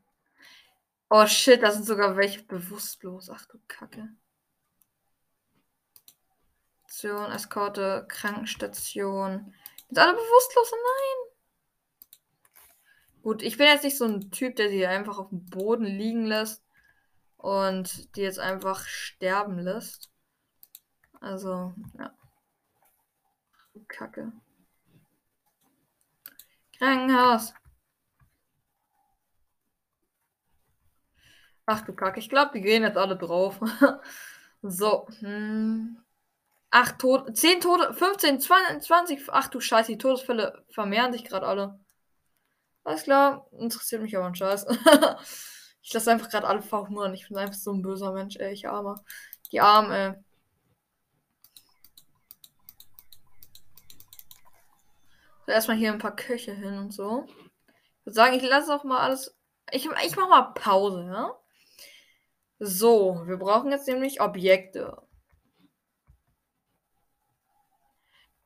Oh shit, da sind sogar welche bewusstlos. Ach du Kacke. Station, Eskorte, Krankenstation. Sind alle bewusstlos? Nein. Gut, ich bin jetzt nicht so ein Typ, der sie einfach auf dem Boden liegen lässt und die jetzt einfach sterben lässt. Also, ja. Kacke. Krankenhaus. Ach du Kacke, ich glaube, die gehen jetzt alle drauf. so. Hm. 8 Tote, 10 Tote, 15, 20, ach du Scheiße, die Todesfälle vermehren sich gerade alle. Alles klar, interessiert mich aber ein Scheiß. ich lasse einfach gerade alle verhungern. Ich bin einfach so ein böser Mensch, ey, ich arme. Die Armen, ey. So, erstmal hier ein paar Köche hin und so. Ich würde sagen, ich lasse auch mal alles. Ich, ich mache mal Pause, ja? So, wir brauchen jetzt nämlich Objekte.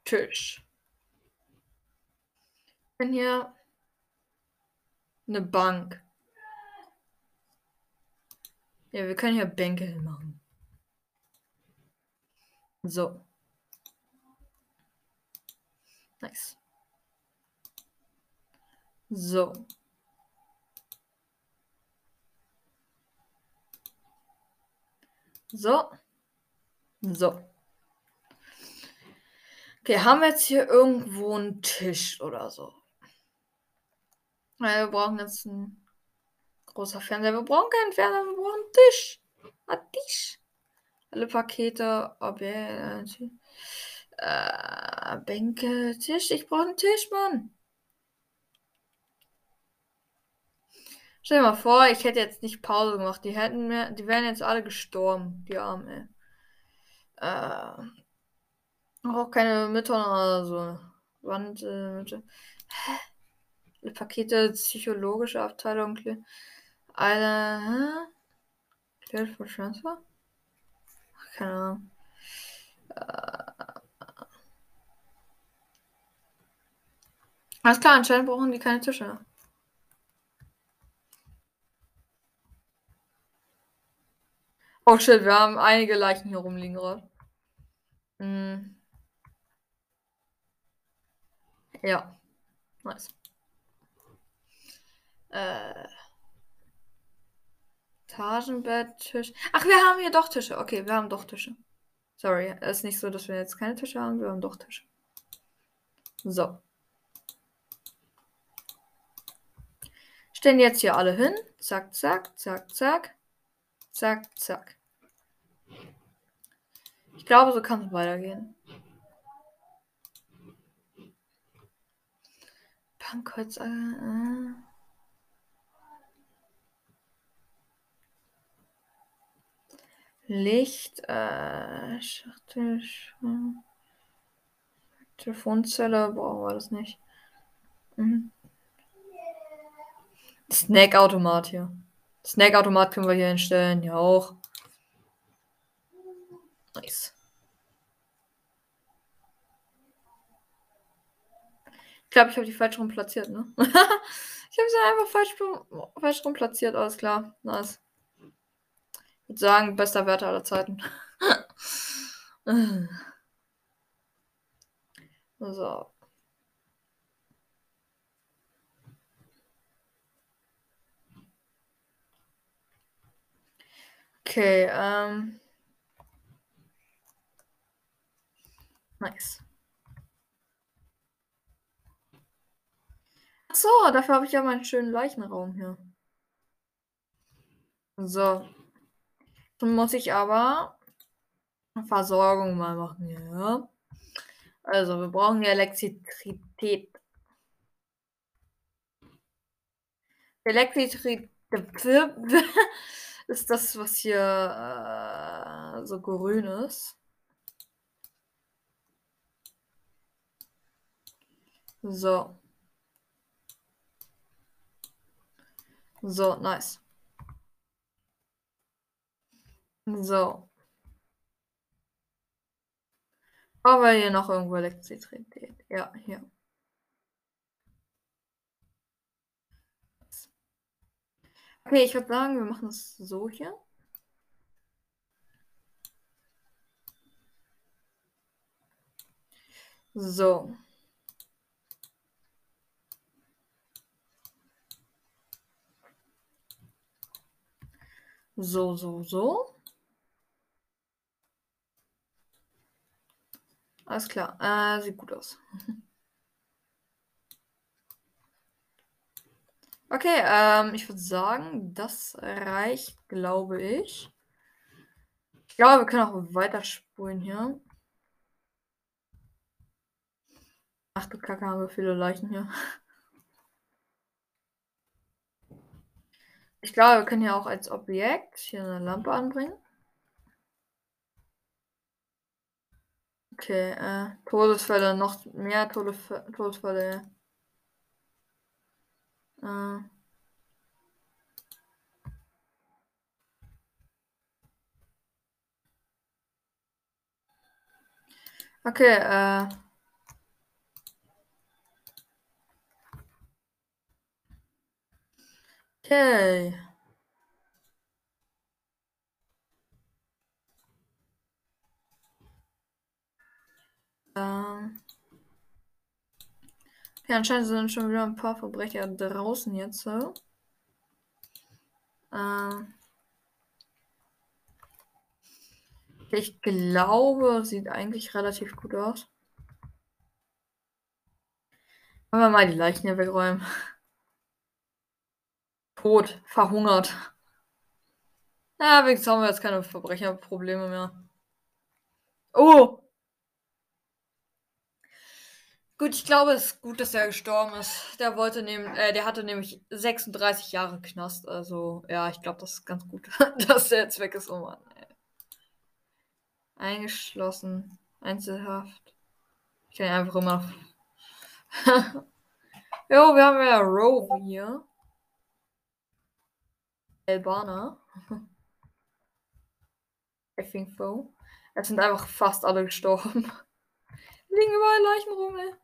Tisch. Ich bin hier eine Bank. Ja, wir können hier Bänke hinmachen. So. Nice. So. So. So. Okay, haben wir jetzt hier irgendwo einen Tisch oder so? Ja, wir brauchen jetzt einen großer Fernseher. Wir brauchen keinen Fernseher, wir brauchen einen Tisch. Ein Tisch. Alle Pakete, Objekte, äh, Bänke, Tisch. Ich brauche einen Tisch, Mann. Stell dir mal vor, ich hätte jetzt nicht Pause gemacht. Die hätten mir, die wären jetzt alle gestorben, die Armen, ey. Äh, auch keine Mütter oder so. Wand, äh, Hä? Pakete, psychologische Abteilung. Eine, hä? Cleared for Transfer? Ach, keine Ahnung. Äh, alles klar, anscheinend brauchen die keine Tische. Oh shit, wir haben einige Leichen hier rumliegen gerade. Hm. Ja. Nice. Äh. Etagenbett, Tisch. Ach, wir haben hier doch Tische. Okay, wir haben doch Tische. Sorry, es ist nicht so, dass wir jetzt keine Tische haben. Wir haben doch Tische. So. Stellen jetzt hier alle hin. Zack, zack, zack, zack. Zack, zack glaube, so kann es weitergehen. Bankkreuz. Äh, äh. Licht, äh, Schachtel, Telefonzelle, brauchen wir das nicht. Mhm. Snackautomat hier. Snackautomat können wir hier hinstellen, ja auch. Nice. Glaube, ich habe die falsch rum platziert, ne? ich habe sie einfach falsch, falsch rum platziert, alles klar. Nice. Ich würde sagen, bester Werte aller Zeiten. so. Okay, ähm. Nice. Achso, dafür habe ich ja meinen schönen Leichenraum hier. So. Dann muss ich aber Versorgung mal machen, ja. Also, wir brauchen ja Elektrizität. Elektrizität ist das, was hier äh, so grün ist. So. So, nice. So. Aber hier noch irgendwo Elektrizität. Ja, hier. Okay, ich würde sagen, wir machen es so hier. So. So, so, so. Alles klar. Äh, sieht gut aus. Okay, ähm, ich würde sagen, das reicht, glaube ich. Ich glaube, wir können auch weiterspulen hier. Ach du Kacke, haben wir viele Leichen hier. Ich glaube, wir können hier auch als Objekt hier eine Lampe anbringen. Okay, äh, Todesfälle, noch mehr Todesf Todesfälle. Äh. Okay, äh. Okay. Ähm. Ja, anscheinend sind schon wieder ein paar Verbrecher draußen jetzt. So. Ähm. Ich glaube, sieht eigentlich relativ gut aus. Wollen wir mal die Leichen hier wegräumen. Tot, verhungert. Ja, wenigstens haben wir jetzt keine Verbrecherprobleme mehr. Oh! Gut, ich glaube, es ist gut, dass er gestorben ist. Der wollte nehmen, äh, der hatte nämlich 36 Jahre Knast. Also, ja, ich glaube, das ist ganz gut, dass der jetzt weg ist. Oh Mann, ey. Eingeschlossen. Einzelhaft. Ich kann einfach immer. jo, wir haben ja Roe hier. Albaner. I think so. Es sind einfach fast alle gestorben. Liegen überall Leichen rum, ey.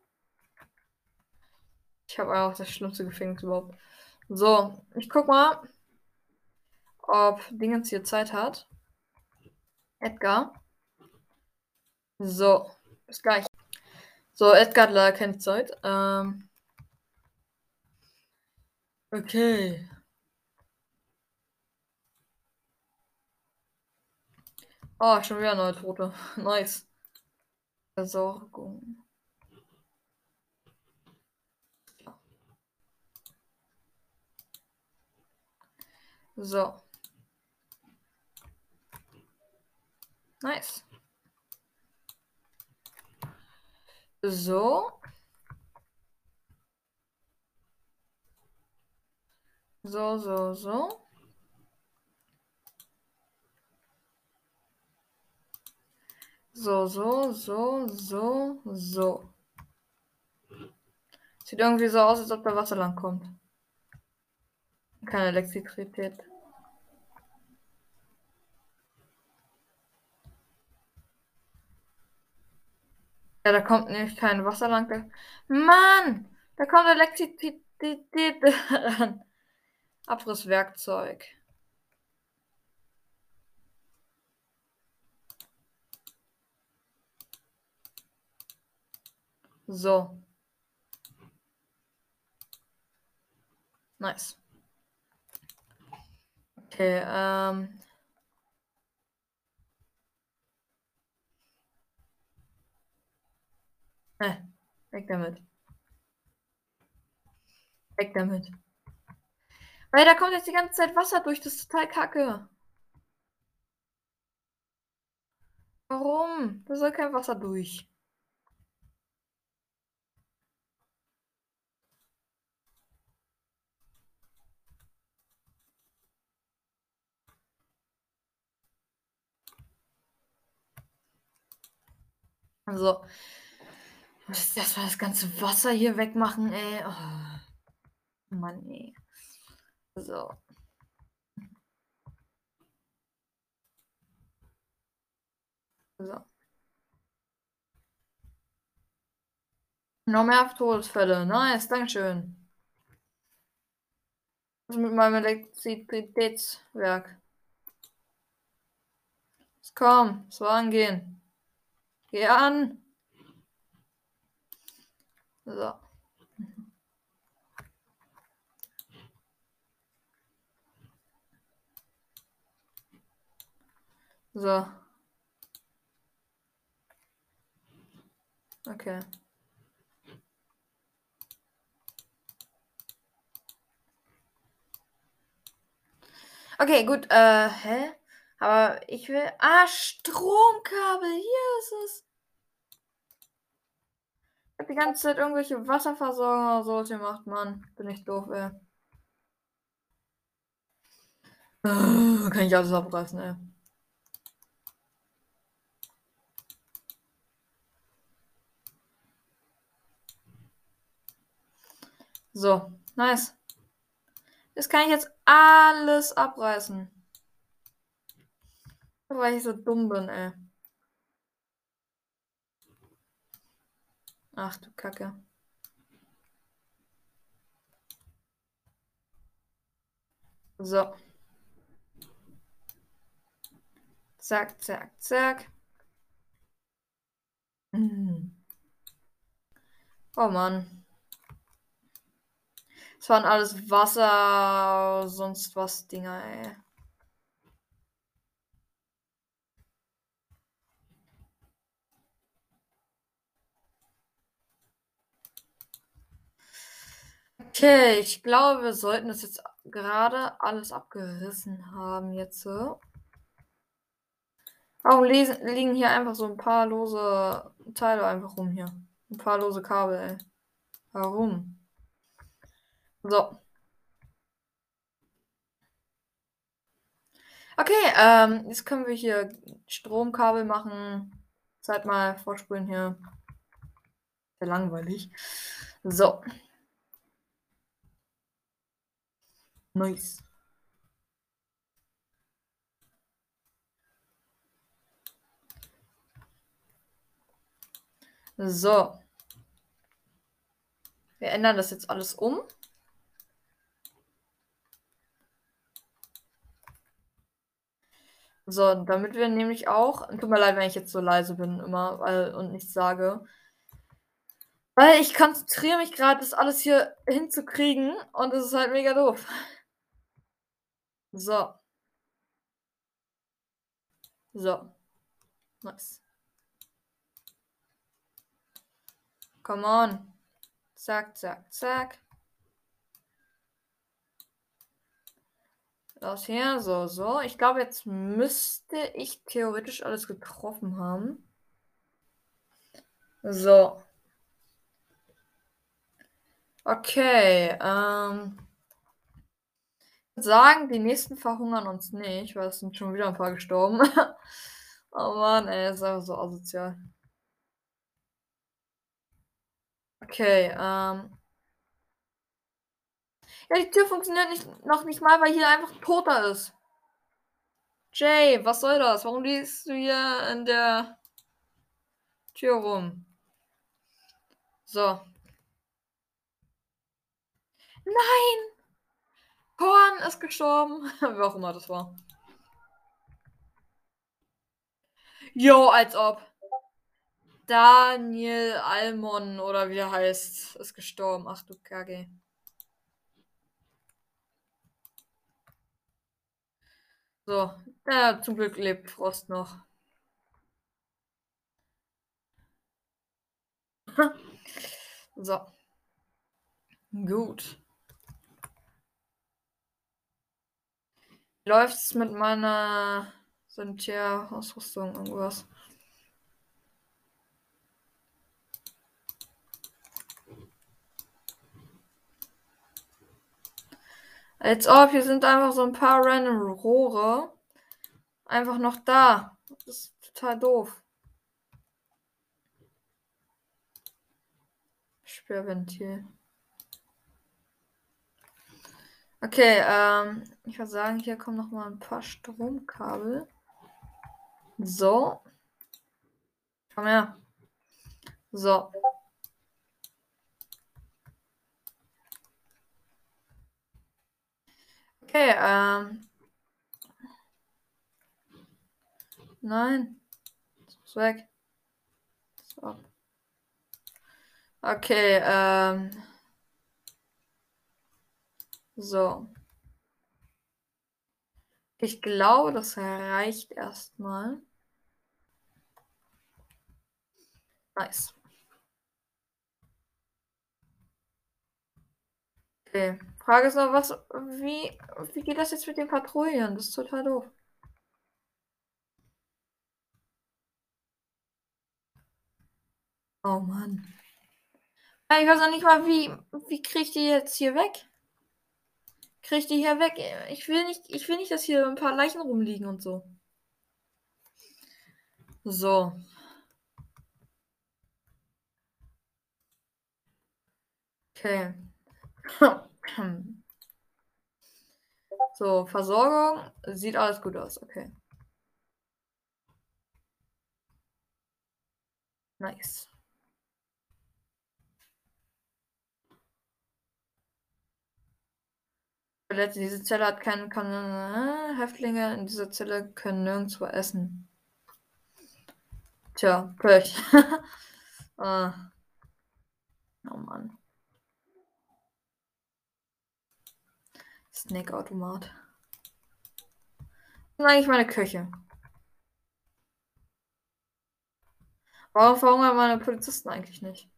Ich habe auch das schlimmste Gefängnis überhaupt. So, ich guck mal, ob Dingens hier Zeit hat. Edgar. So, bis gleich. So, Edgar hat leider keine Zeit. Ähm, okay. Oh, schon wieder neue Tote. Nice. Versorgung. So. Nice. So. So, so, so. So, so, so, so, so. Sieht irgendwie so aus, als ob da Wasser lang kommt. Keine Elektrizität. Ja, da kommt nämlich kein Wasser lang. Mann! Da kommt Elektrizität ran. Abrisswerkzeug. So. Nice. Okay, ähm. Äh, weg damit. Weg damit. Weil da kommt jetzt die ganze Zeit Wasser durch, das ist total kacke. Warum? Da soll kein Wasser durch. Also, muss erstmal das ganze Wasser hier wegmachen, ey. Oh. Mann, ey. So. So. Noch mehr Todesfälle. Nice, Dankeschön. Was mit meinem Elektrizitätswerk? Komm, so angehen. Geh an. So. So. Okay. Okay, gut. Äh, hä? Aber ich will. Ah, Stromkabel. Hier ist es. Ich hab die ganze Zeit irgendwelche Wasserversorgung oder so gemacht, Mann. Bin ich doof, ey. Uh, kann ich alles abreißen, ey. So, nice. Das kann ich jetzt alles abreißen. Weil ich so dumm bin, ey. Ach du Kacke. So. Zack, zack, zack. Mhm. Oh Mann. Das waren alles Wasser, sonst was Dinger, ey. Okay, ich glaube, wir sollten das jetzt gerade alles abgerissen haben jetzt. Warum lesen, liegen hier einfach so ein paar lose Teile einfach rum hier? Ein paar lose Kabel, ey. Warum? So. Okay, ähm, jetzt können wir hier Stromkabel machen. Zeit mal vorspulen hier. Sehr langweilig. So. Nice. So. Wir ändern das jetzt alles um. So, damit wir nämlich auch. Tut mir leid, wenn ich jetzt so leise bin immer weil, und nichts sage. Weil ich konzentriere mich gerade, das alles hier hinzukriegen und es ist halt mega doof. So. So. Nice. Come on. Zack, zack, zack. Aus hier, so, so. Ich glaube, jetzt müsste ich theoretisch alles getroffen haben. So. Okay, ähm. Sagen, die nächsten verhungern uns nicht, weil es sind schon wieder ein paar gestorben. Oh Mann, ey, ist einfach so asozial. Okay, ähm. Ja, die Tür funktioniert nicht, noch nicht mal, weil hier einfach toter ist. Jay, was soll das? Warum liegst du hier in der Tür rum? So. Nein! Korn ist gestorben. Wer auch immer das war. Jo, als ob. Daniel Almon oder wie er heißt, ist gestorben. Ach du Kacke. So, ja, zum Glück lebt Frost noch. so. Gut. Läuft es mit meiner Sanitär-Ausrüstung irgendwas? Als ob, hier sind einfach so ein paar random Rohre. Einfach noch da. Das ist total doof. Sperrventil. Okay, ähm, ich würde sagen, hier kommen noch mal ein paar Stromkabel. So. Komm her. So. Okay, ähm. Nein. Ist weg. So. Okay, ähm. So. Ich glaube, das reicht erstmal. Nice. Okay. Frage ist noch, was, wie, wie geht das jetzt mit den Patrouillen? Das ist total doof. Oh Mann. Ich weiß auch nicht mal, wie, wie kriege ich die jetzt hier weg? Kriege ich die hier weg? Ich will nicht, ich will nicht, dass hier ein paar Leichen rumliegen und so. So. Okay. So, Versorgung. Sieht alles gut aus. Okay. Nice. Diese Zelle hat keinen kann, äh, Häftlinge in dieser Zelle können nirgendwo essen. Tja, Pech. uh. Oh Mann. Snackautomat. Das ist eigentlich meine Küche. Warum verhungern meine Polizisten eigentlich nicht?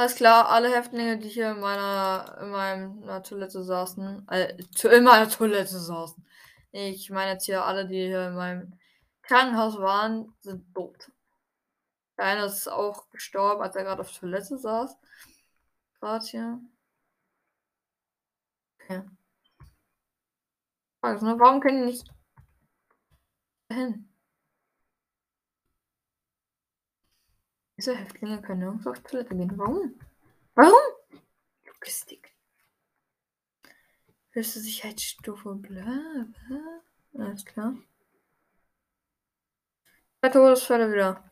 Alles klar, alle Häftlinge, die hier in meiner, in meiner Toilette saßen, äh, in meiner Toilette saßen. Ich meine jetzt hier alle, die hier in meinem Krankenhaus waren, sind tot. Der eine ist auch gestorben, als er gerade auf Toilette saß. Gerade hier. Okay. Warum können die nicht hin? Diese Häftlinge können nirgends auf Toilette gehen. Warum? Warum? Logistik. Höchste Sicherheitsstufe, bla, bla. Alles klar. Zwei Todesfälle wieder.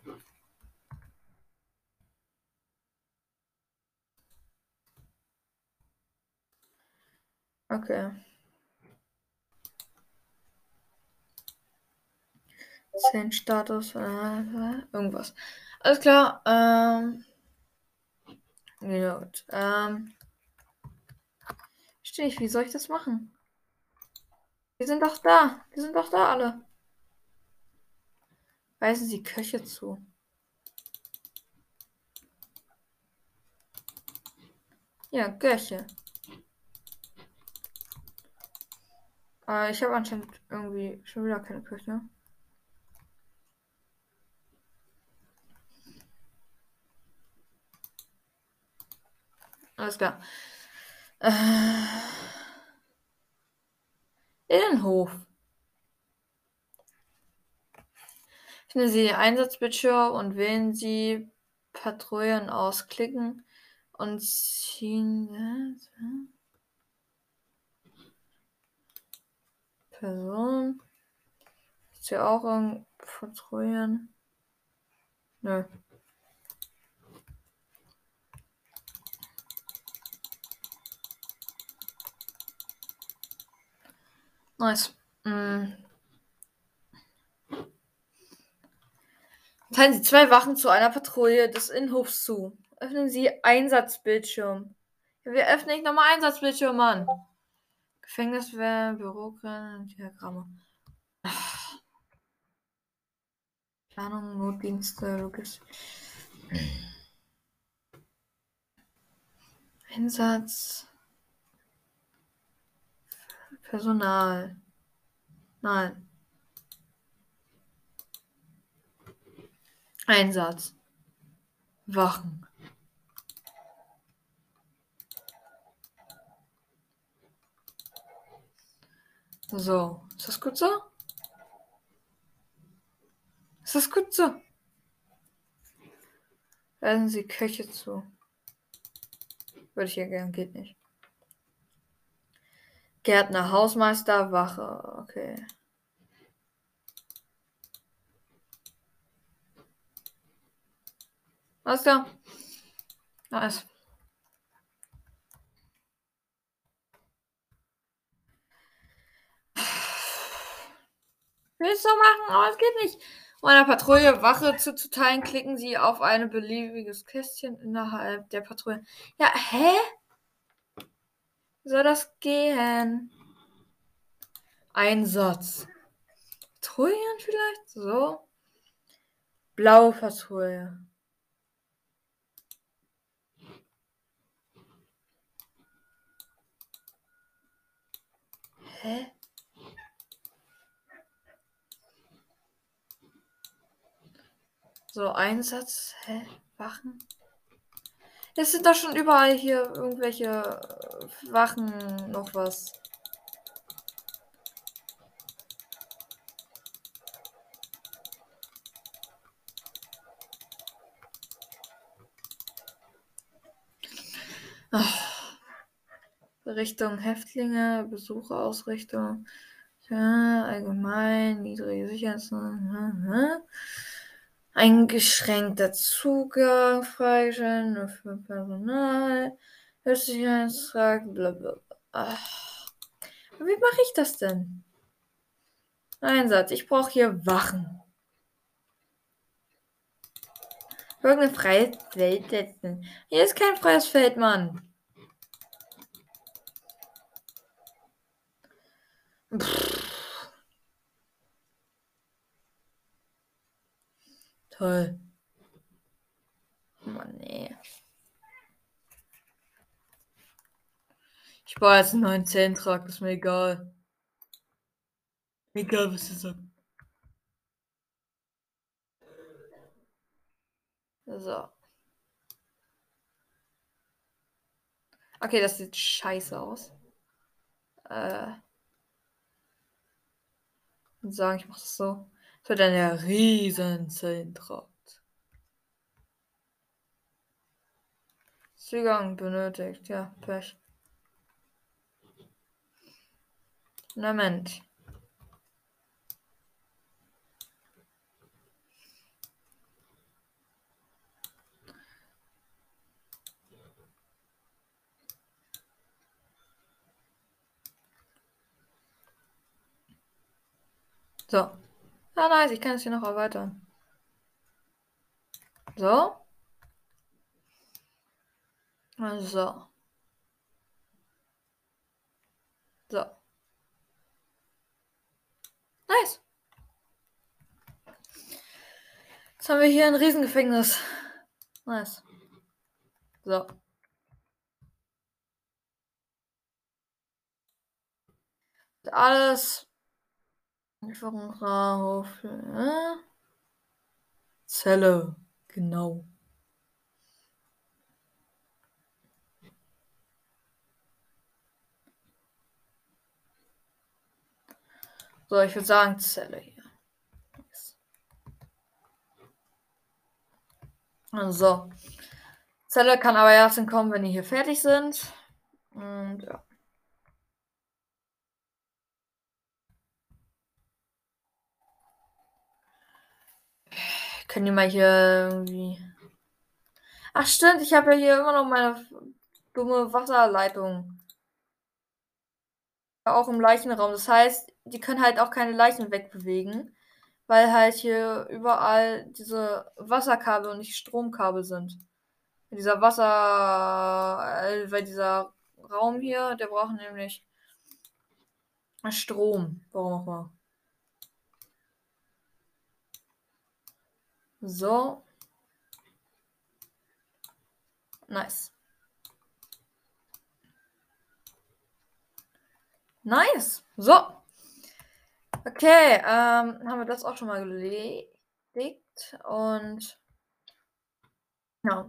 Okay. Zehn Status, äh, irgendwas. Alles klar. Ähm, gut. Ähm, verstehe ich, wie soll ich das machen? Die sind doch da. Die sind doch da alle. Weisen Sie Köche zu. Ja, Köche. Äh, ich habe anscheinend irgendwie schon wieder keine Küche. Alles klar. Äh, Innenhof. Öffnen Sie den Einsatzbildschirm und wählen Sie Patrouillen aus. Klicken und ziehen. Person. Ist hier auch ein Patrouillen? Nö. Nice. Mm. Teilen Sie zwei Wachen zu einer Patrouille des Innenhofs zu. Öffnen Sie Einsatzbildschirm. Wir öffnen nicht nochmal Einsatzbildschirm, Mann. Gefängniswehr, Bürokrennen, Diagramme. Planung, Notdienste, Logistik. Einsatz. Personal. Nein. Einsatz. Wachen. So, ist das gut so? Ist das gut so? Lassen Sie Köche zu. Würde ich ja gern, geht nicht. Gärtner, Hausmeister, Wache. Okay. Alles klar. Nice. Ich will es so machen, aber es geht nicht. Um einer Patrouille Wache zuzuteilen, klicken Sie auf ein beliebiges Kästchen innerhalb der Patrouille. Ja, hä? Soll das gehen? Einsatz. Patrouillen vielleicht? So. Blaue Patrouille. Hä? So, Einsatz. Hä? Wachen? Es sind doch schon überall hier irgendwelche äh, Wachen noch was. Ach. Richtung Häftlinge, Besucherausrichtung, ja, allgemein, niedrige Sicherheits. Eingeschränkter Zugang freigeschalten nur für Personal. Sicherheitstrag, blablabla. Wie mache ich das denn? Einsatz. Ich brauche hier Wachen. Irgendein freies Feld setzen. Hier ist kein freies Feld, Mann. Pff. Toll. Mann, nee. Ich baue jetzt einen neuen Zellentrag, ist mir egal. Egal, was du sagst. So. Okay, das sieht scheiße aus. Äh. Und sagen, ich mach das so. Wird eine riesen Zellentrakt. Zugang benötigt. Ja, Pech. Moment. So. Ah, nice, ich kann es hier noch erweitern. So. So. So. Nice. Jetzt haben wir hier ein Riesengefängnis. Nice. So. Alles Lieferungsraum. Äh? Zelle. Genau. So, ich würde sagen Zelle hier. So. Zelle kann aber erst kommen, wenn die hier fertig sind. Und ja. Können die mal hier irgendwie. Ach stimmt, ich habe ja hier immer noch meine dumme Wasserleitung. Auch im Leichenraum. Das heißt, die können halt auch keine Leichen wegbewegen, weil halt hier überall diese Wasserkabel und nicht Stromkabel sind. Dieser Wasser, äh, weil dieser Raum hier, der braucht nämlich Strom. Warum auch immer. So. Nice. Nice. So. Okay, ähm, haben wir das auch schon mal gelegt. Und ja.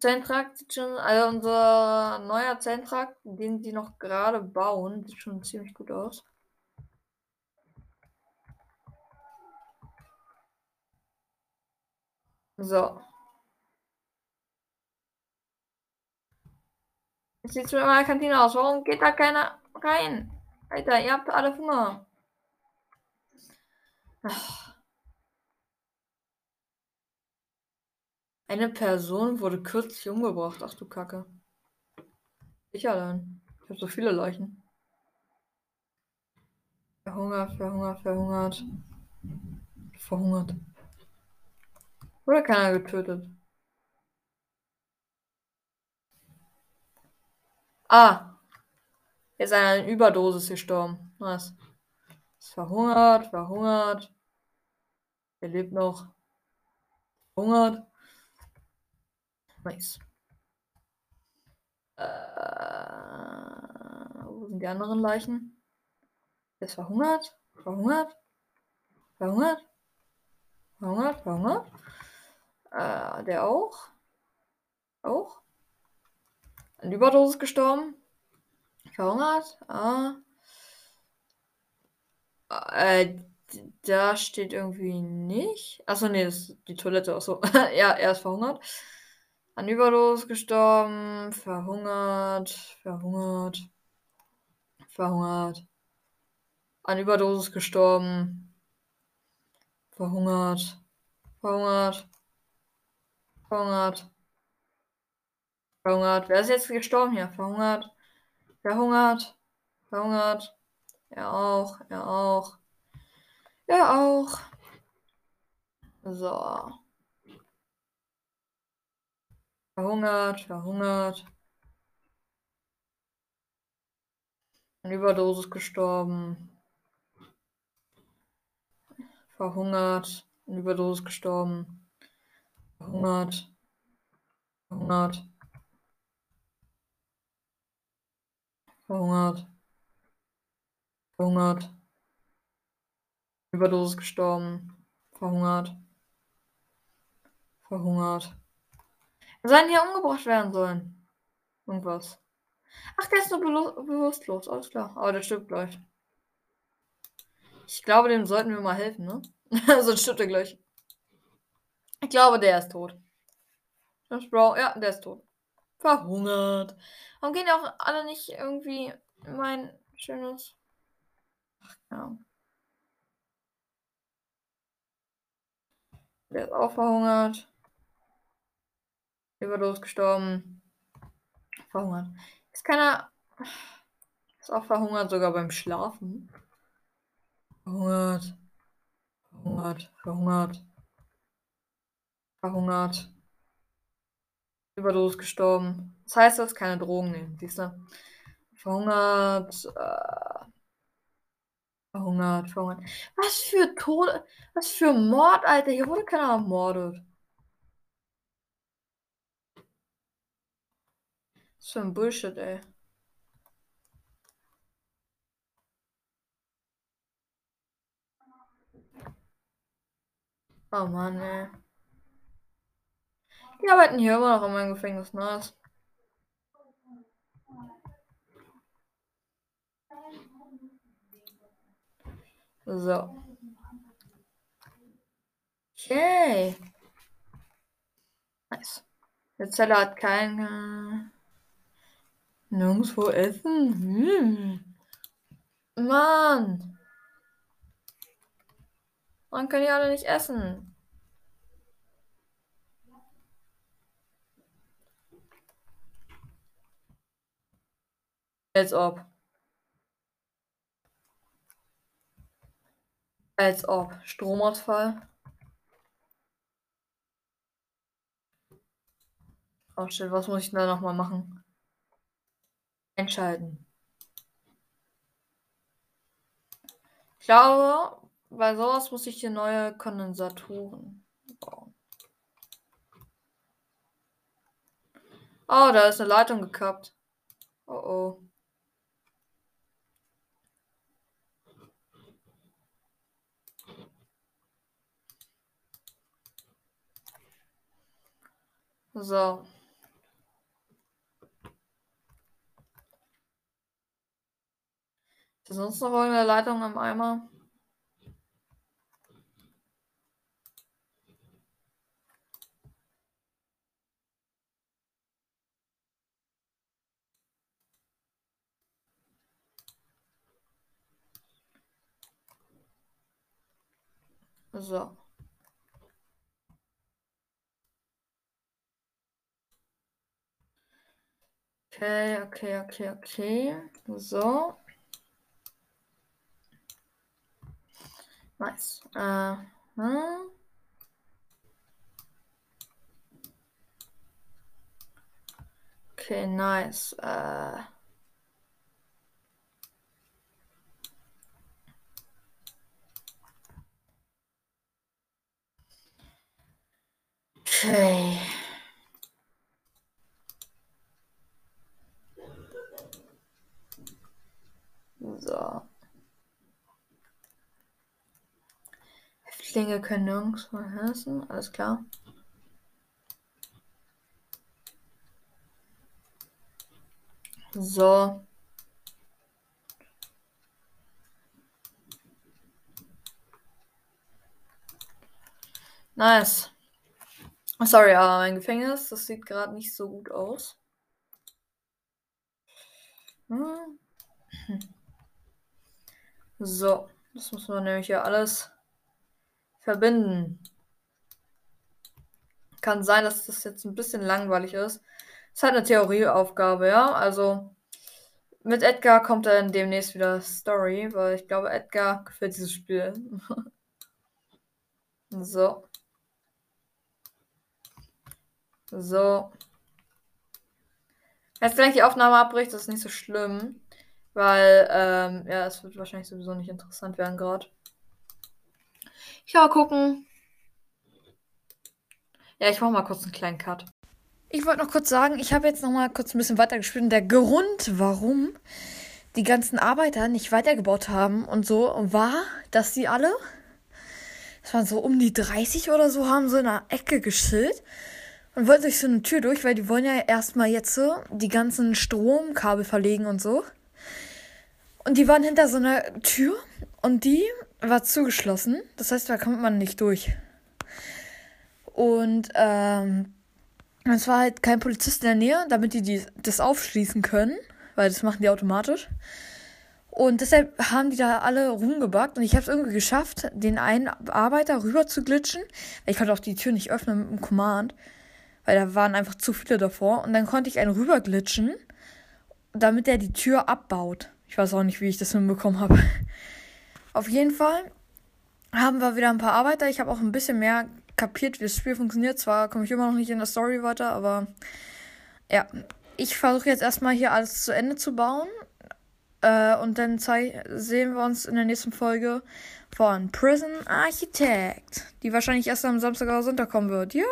Zellentrakt sieht schon, also unser neuer Zellentrakt, den die noch gerade bauen, sieht schon ziemlich gut aus. So. Jetzt sieht schon in meiner Kantine aus. Warum geht da keiner rein? Alter, ihr habt alle Hunger. Eine Person wurde kürzlich umgebracht. Ach du Kacke. Ich allein. Ich habe so viele Leichen. Verhungert, verhungert, verhungert. Verhungert. Oder keiner getötet? Ah. Er ist an einer Überdosis gestorben. Was? Ist verhungert, verhungert. Er lebt noch. Verhungert. Nice. Äh, wo sind die anderen Leichen? Der ist verhungert. Verhungert. Verhungert. Verhungert. Verhungert. Äh, der auch. Auch. An Überdosis gestorben. Verhungert. Ah. Äh, da steht irgendwie nicht. Achso, nee, das ist die Toilette. Achso. ja, er ist verhungert. An Überdosis gestorben. Verhungert. Verhungert. Verhungert. An Überdosis gestorben. Verhungert. Verhungert. Verhungert. Verhungert. Wer ist jetzt gestorben hier? Verhungert. Verhungert. Verhungert. Er auch. Er auch. Er auch. So. Verhungert. Verhungert. An Überdosis gestorben. Verhungert. An Überdosis gestorben. Verhungert. Verhungert. Verhungert. Verhungert. Überdosis gestorben. Verhungert. Verhungert. Er sollen hier umgebracht werden sollen. Irgendwas. Ach, der ist nur bewusstlos. Alles klar. Aber der stirbt gleich. Ich glaube, dem sollten wir mal helfen, ne? Sonst stirbt er gleich. Ich glaube, der ist tot. James Brown, ja, der ist tot. Verhungert. Warum gehen auch alle nicht irgendwie in mein schönes. Ach, ja. Der ist auch verhungert. Überdos gestorben. Verhungert. Ist keiner. Ist auch verhungert, sogar beim Schlafen. Verhungert. Verhungert. Verhungert. Verhungert. Überdosis gestorben. Das heißt, dass keine Drogen nehmen, siehst du? Verhungert. Äh, verhungert, verhungert. Was für Tode. Was für Mord, Alter. Hier wurde keiner ermordet. Was für ein Bullshit, ey. Oh Mann, ey. Die arbeiten hier immer noch in meinem Gefängnis, nice. So. Okay. Nice. Der Zeller hat kein. Äh, nirgendwo essen. Hm. Mann. Man kann die alle nicht essen. Als ob. Als ob. Stromausfall. Oh shit, was muss ich da nochmal machen? Entscheiden. Ich glaube, bei sowas muss ich hier neue Kondensatoren bauen. Oh, da ist eine Leitung gekappt. Oh oh. So. Ist sonst noch eine Leitung im Eimer? So. Okay, okay, okay, okay. So. Nice. Uh, huh? Okay, nice. Uh, okay. So. Häftlinge können nirgendwo essen, alles klar. So. Nice. Sorry, aber mein Gefängnis, das sieht gerade nicht so gut aus. Hm. So, das muss man nämlich hier alles verbinden. Kann sein, dass das jetzt ein bisschen langweilig ist. Es ist halt eine Theorieaufgabe, ja. Also mit Edgar kommt dann demnächst wieder Story, weil ich glaube, Edgar gefällt dieses Spiel. so. So. Jetzt gleich die Aufnahme abbricht, das ist nicht so schlimm. Weil, ähm, ja, es wird wahrscheinlich sowieso nicht interessant werden gerade. Ich mal gucken. Ja, ich mache mal kurz einen kleinen Cut. Ich wollte noch kurz sagen, ich habe jetzt noch mal kurz ein bisschen weitergespielt. Und der Grund, warum die ganzen Arbeiter nicht weitergebaut haben und so, war, dass sie alle, das waren so um die 30 oder so, haben so in einer Ecke geschillt und wollten durch so eine Tür durch, weil die wollen ja erstmal jetzt so die ganzen Stromkabel verlegen und so. Und die waren hinter so einer Tür und die war zugeschlossen. Das heißt, da kommt man nicht durch. Und ähm, es war halt kein Polizist in der Nähe, damit die, die das aufschließen können, weil das machen die automatisch. Und deshalb haben die da alle rumgebackt und ich habe es irgendwie geschafft, den einen Arbeiter rüber zu glitschen. Ich konnte auch die Tür nicht öffnen mit dem Command, weil da waren einfach zu viele davor. Und dann konnte ich einen rüber glitschen, damit er die Tür abbaut. Ich weiß auch nicht, wie ich das hinbekommen habe. Auf jeden Fall haben wir wieder ein paar Arbeiter. Ich habe auch ein bisschen mehr kapiert, wie das Spiel funktioniert. Zwar komme ich immer noch nicht in der Story weiter, aber ja. Ich versuche jetzt erstmal hier alles zu Ende zu bauen. Äh, und dann sehen wir uns in der nächsten Folge von Prison Architect, die wahrscheinlich erst am Samstag oder Sonntag kommen wird. Ja.